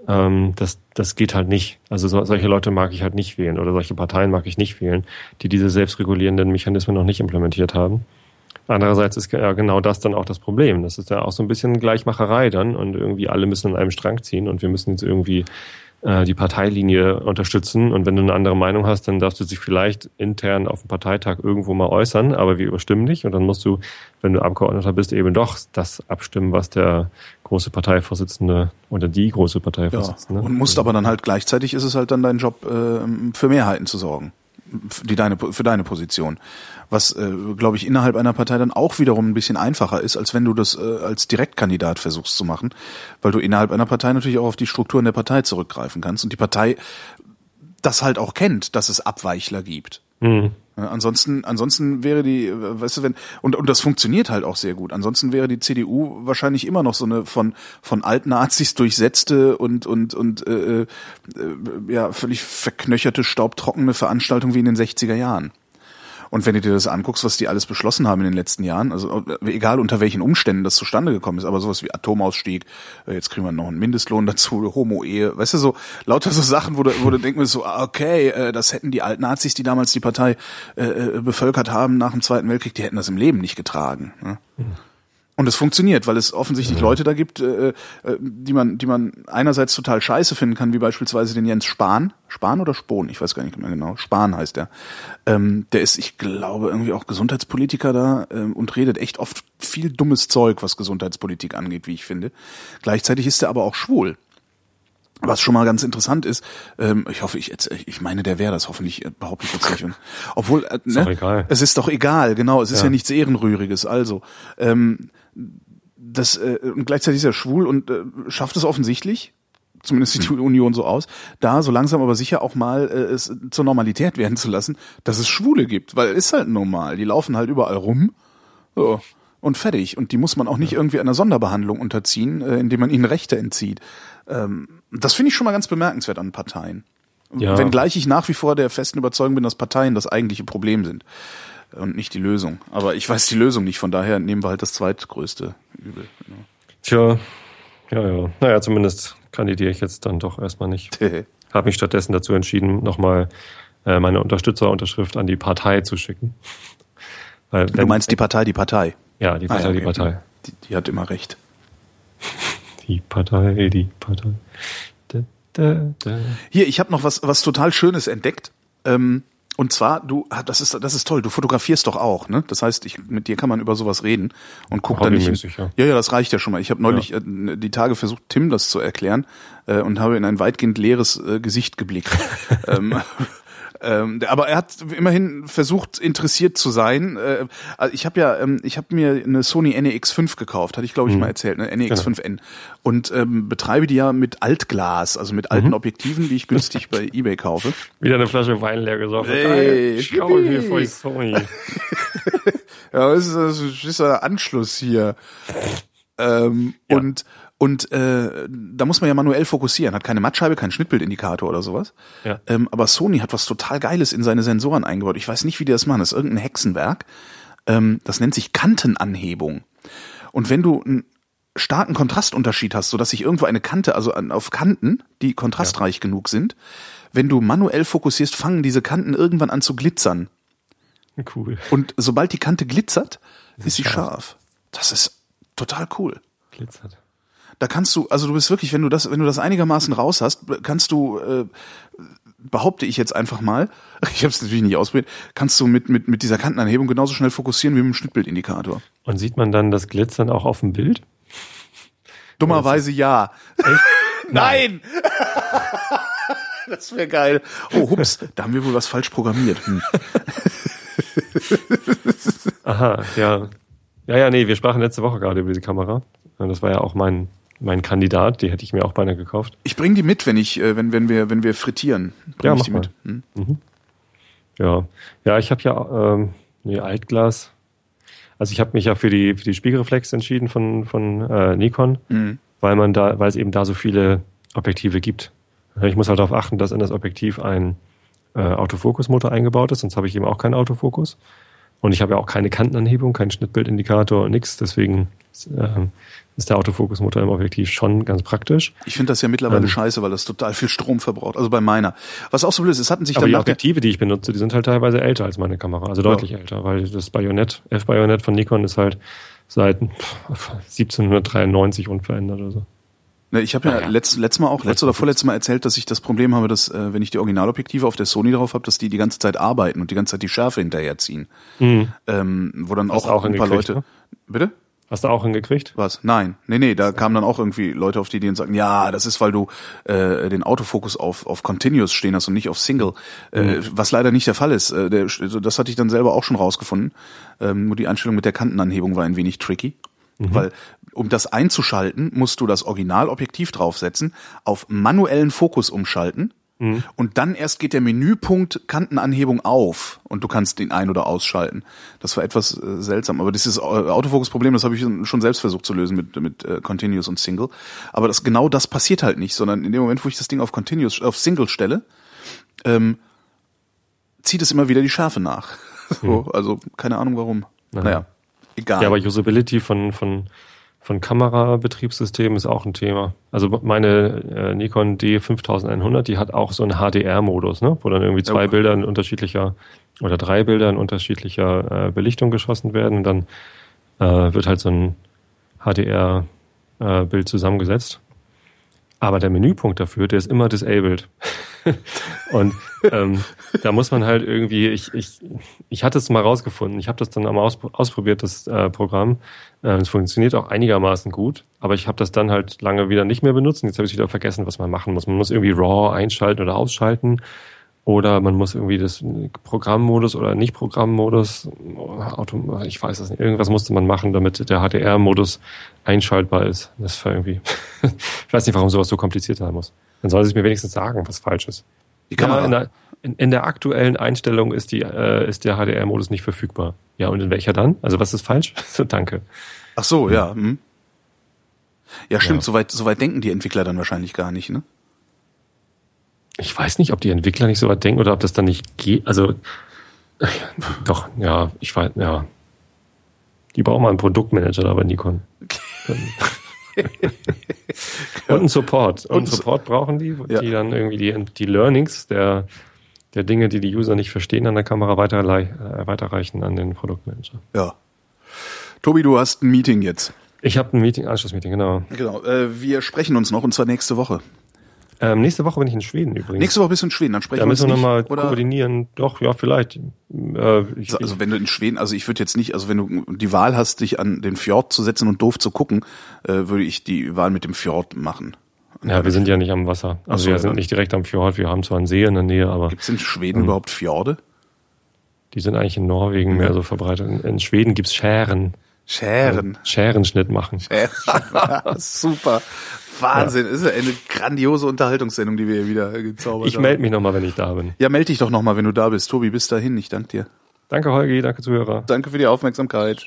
Ähm, das, das geht halt nicht. Also so, solche Leute mag ich halt nicht wählen oder solche Parteien mag ich nicht wählen, die diese selbstregulierenden Mechanismen noch nicht implementiert haben. Andererseits ist ja genau das dann auch das Problem. Das ist ja auch so ein bisschen Gleichmacherei dann und irgendwie alle müssen an einem Strang ziehen und wir müssen jetzt irgendwie die Parteilinie unterstützen. Und wenn du eine andere Meinung hast, dann darfst du dich vielleicht intern auf dem Parteitag irgendwo mal äußern, aber wir überstimmen dich. Und dann musst du, wenn du Abgeordneter bist, eben doch das abstimmen, was der große Parteivorsitzende oder die große Parteivorsitzende. Ja, und musst aber dann halt gleichzeitig ist es halt dann dein Job, äh, für Mehrheiten zu sorgen die deine, für deine Position. Was, äh, glaube ich, innerhalb einer Partei dann auch wiederum ein bisschen einfacher ist, als wenn du das äh, als Direktkandidat versuchst zu machen, weil du innerhalb einer Partei natürlich auch auf die Strukturen der Partei zurückgreifen kannst und die Partei das halt auch kennt, dass es Abweichler gibt. Mhm. Ansonsten, ansonsten wäre die, weißt du, wenn, und, und das funktioniert halt auch sehr gut. Ansonsten wäre die CDU wahrscheinlich immer noch so eine von, von Altnazis durchsetzte und, und, und, äh, äh, ja, völlig verknöcherte, staubtrockene Veranstaltung wie in den 60er Jahren. Und wenn du dir das anguckst, was die alles beschlossen haben in den letzten Jahren, also egal unter welchen Umständen das zustande gekommen ist, aber sowas wie Atomausstieg, äh, jetzt kriegen wir noch einen Mindestlohn dazu, Homo-Ehe, weißt du, so lauter so Sachen, wo du, wo du denkst so, ah, okay, äh, das hätten die alten Nazis, die damals die Partei äh, äh, bevölkert haben nach dem Zweiten Weltkrieg, die hätten das im Leben nicht getragen. Ne? Mhm. Und es funktioniert, weil es offensichtlich ja. Leute da gibt, äh, äh, die man, die man einerseits total scheiße finden kann, wie beispielsweise den Jens Spahn. Spahn oder Spohn? Ich weiß gar nicht mehr genau. Spahn heißt der. Ähm, der ist, ich glaube, irgendwie auch Gesundheitspolitiker da ähm, und redet echt oft viel dummes Zeug, was Gesundheitspolitik angeht, wie ich finde. Gleichzeitig ist er aber auch schwul. Was schon mal ganz interessant ist, ähm, ich hoffe, ich, ich meine, der wäre das hoffentlich, äh, behaupte ich jetzt nicht. Und, obwohl, äh, ne, es ist doch egal, genau, es ist ja, ja nichts Ehrenrühriges. Also, ähm, das äh, und gleichzeitig ist er schwul und äh, schafft es offensichtlich, zumindest sieht die. Union so aus, da so langsam aber sicher auch mal äh, es zur Normalität werden zu lassen, dass es Schwule gibt, weil es ist halt normal, die laufen halt überall rum. So. Und fertig. Und die muss man auch nicht irgendwie einer Sonderbehandlung unterziehen, äh, indem man ihnen Rechte entzieht. Ähm, das finde ich schon mal ganz bemerkenswert an Parteien. Ja. Wenngleich ich nach wie vor der festen Überzeugung bin, dass Parteien das eigentliche Problem sind und nicht die Lösung. Aber ich weiß die Lösung nicht, von daher nehmen wir halt das zweitgrößte Übel. Genau. Tja, ja, ja. Naja, zumindest kandidiere ich jetzt dann doch erstmal nicht. Habe mich stattdessen dazu entschieden, nochmal äh, meine Unterstützerunterschrift an die Partei zu schicken. Weil, du meinst die Partei, die Partei? Ja, die Partei, ah, ja, die Partei. Die, die, hat immer recht. Die Partei, die Partei. Da, da, da. Hier, ich habe noch was, was total Schönes entdeckt. Ähm, und zwar, du, ah, das ist, das ist toll, du fotografierst doch auch, ne? Das heißt, ich, mit dir kann man über sowas reden und guck dann nicht. Ja. ja, ja, das reicht ja schon mal. Ich habe neulich ja. äh, die Tage versucht, Tim das zu erklären äh, und habe in ein weitgehend leeres äh, Gesicht geblickt. ähm, ähm, aber er hat immerhin versucht, interessiert zu sein. Äh, also ich habe ja, ähm, ich habe mir eine Sony NEX5 gekauft, hatte ich glaube ich mhm. mal erzählt, eine NEX5N. Genau. Und ähm, betreibe die ja mit Altglas, also mit alten mhm. Objektiven, die ich günstig bei Ebay kaufe. Wieder eine Flasche Wein leer gesoffen. Hey, Schau mir vor Sony. ja, das ist, das ist der Anschluss hier. Ähm, ja. Und Und äh, da muss man ja manuell fokussieren. Hat keine Mattscheibe, keinen Schnittbildindikator oder sowas. Ja. Ähm, aber Sony hat was total Geiles in seine Sensoren eingebaut. Ich weiß nicht, wie die das machen. Das ist irgendein Hexenwerk. Ähm, das nennt sich Kantenanhebung. Und wenn du einen starken Kontrastunterschied hast, sodass sich irgendwo eine Kante, also an, auf Kanten, die kontrastreich genug sind, wenn du manuell fokussierst, fangen diese Kanten irgendwann an zu glitzern. Cool. Und sobald die Kante glitzert, ist sie scharf. scharf. Das ist total cool. Glitzert. Da kannst du, also du bist wirklich, wenn du das, wenn du das einigermaßen raus hast, kannst du, äh, behaupte ich jetzt einfach mal, ich habe es natürlich nicht ausprobiert, kannst du mit, mit, mit dieser Kantenanhebung genauso schnell fokussieren wie mit dem Schnittbildindikator. Und sieht man dann das Glitzern auch auf dem Bild? Dummerweise ja. Nein! das wäre geil. Oh, hups, da haben wir wohl was falsch programmiert. Hm. Aha, ja. Ja, ja, nee, wir sprachen letzte Woche gerade über diese Kamera. Und Das war ja auch mein, mein Kandidat, die hätte ich mir auch beinahe gekauft. Ich bring die mit, wenn ich, äh, wenn, wenn wir, wenn wir frittieren. Bring Ja, ich mach die mal. mit. Hm? Ja, ja, ich habe ja ähm, nee, Altglas. Also ich habe mich ja für die für die Spiegelreflex entschieden von von äh, Nikon, Mhm. weil man da, weil es eben da so viele Objektive gibt. Ich muss halt darauf achten, dass in das Objektiv ein äh, Autofokusmotor eingebaut ist, sonst habe ich eben auch keinen Autofokus. Und ich habe ja auch keine Kantenanhebung, keinen Schnittbildindikator nichts. Deswegen ist der Autofokusmotor im Objektiv schon ganz praktisch. Ich finde das ja mittlerweile Ähm. scheiße, weil das total viel Strom verbraucht. Also bei meiner. Was auch so blöd ist, es hatten sich dann die Objektive, die ich benutze, die sind halt teilweise älter als meine Kamera, also deutlich älter, weil das Bajonett, F-Bajonett von Nikon ist halt seit pff, 1793 unverändert oder so. Ne, ich habe ja, Ah, ja. letzt, letztes Mal auch, letztes oder vorletztes Mal erzählt, dass ich das Problem habe, dass äh, wenn ich die Originalobjektive auf der Sony drauf habe, dass die die ganze Zeit arbeiten und die ganze Zeit die Schärfe hinterherziehen. Ähm, wo dann Hast auch, auch ein paar Leute. ne? Bitte? Hast du auch hingekriegt? Was? Nein. Nee, nee, da kamen dann auch irgendwie Leute auf die Idee und sagten, ja, das ist, weil du äh, den Autofokus auf, auf Continuous stehen hast und nicht auf Single. Äh, was leider nicht der Fall ist. Äh, der, also das hatte ich dann selber auch schon rausgefunden. Ähm, nur die Einstellung mit der Kantenanhebung war ein wenig tricky. Weil um das einzuschalten, musst du das Originalobjektiv draufsetzen, auf manuellen Fokus umschalten und dann erst geht der Menüpunkt Kantenanhebung auf und du kannst den ein- oder ausschalten. Das war etwas äh, seltsam, aber dieses äh, Autofokus-Problem, das habe ich schon selbst versucht zu lösen mit, mit äh, Continuous und Single. Aber das genau das passiert halt nicht, sondern in dem Moment, wo ich das Ding auf Continuous, auf Single stelle, ähm, zieht es immer wieder die Schärfe nach. So, also keine Ahnung warum. Naja, egal. Ja, aber Usability von, von, von Kamerabetriebssystemen ist auch ein Thema. Also meine äh, Nikon D5100, die hat auch so einen HDR-Modus, ne? wo dann irgendwie zwei Ja. Bilder in unterschiedlicher oder drei Bilder in unterschiedlicher äh, Belichtung geschossen werden und dann äh, wird halt so ein HDR-Bild zusammengesetzt. Aber der Menüpunkt dafür, der ist immer disabled. und ähm, da muss man halt irgendwie, ich, ich, ich hatte es mal rausgefunden, ich habe das dann einmal aus, ausprobiert, das äh, Programm. Äh, es funktioniert auch einigermaßen gut, aber ich habe das dann halt lange wieder nicht mehr benutzt und jetzt habe ich wieder vergessen, was man machen muss. Man muss irgendwie RAW einschalten oder ausschalten oder man muss irgendwie das Programmmodus oder nicht Programmmodus, ich weiß es nicht, irgendwas musste man machen, damit der HDR-Modus einschaltbar ist. Das war irgendwie, ich weiß nicht, warum sowas so kompliziert sein muss. Dann soll es mir wenigstens sagen, was falsch ist. die Kamera. Ja, in, der, in, in der aktuellen Einstellung ist, die, äh, ist der HDR-Modus nicht verfügbar. Ja, und in welcher dann? Also was ist falsch? So, danke. Ach so, ja. Hm. Ja, stimmt, Ja. soweit soweit denken die Entwickler dann wahrscheinlich gar nicht, ne? Ich weiß nicht, ob die Entwickler nicht so weit denken oder ob das dann nicht geht. Also, doch, ja, ich weiß, ja. Die brauchen mal einen Produktmanager da bei Nikon. Und einen Support. Und Und Support brauchen die, Ja. die dann irgendwie die, die Learnings der, der Dinge, die die User nicht verstehen, an der Kamera äh, weiterreichen an den Produktmanager. Ja. Tobi, du hast ein Meeting jetzt. Ich habe ein Meeting, Anschlussmeeting, genau. Genau. Äh, wir sprechen uns noch und zwar nächste Woche. Ähm, nächste Woche bin ich in Schweden übrigens. Nächste Woche bist du in Schweden, dann sprechen da wir uns müssen wir nicht. nochmal koordinieren. Doch, ja, vielleicht. Äh, ich, Also wenn du in Schweden, also ich würde jetzt nicht, also wenn du die Wahl hast, dich an den Fjord zu setzen und doof zu gucken, äh, würde ich die Wahl mit dem Fjord machen. Ja, wir sind ja nicht am Wasser. Also so, wir sind nicht direkt am Fjord, wir haben zwar einen See in der Nähe, aber Gibt es in. Schweden überhaupt Fjorde? die sind eigentlich in Norwegen mehr so verbreitet. In, in Schweden gibt's Schären. Schären. Scherenschnitt machen. Schären. Super. Wahnsinn. Ist ja eine grandiose Unterhaltungssendung, die wir hier wieder äh, gezaubert Ich haben. melde mich nochmal, wenn ich da bin. Ja, melde dich doch nochmal, wenn du da bist. Tobi, bis dahin. Ich danke dir. Danke, Holgi, danke Zuhörer. Danke für die Aufmerksamkeit.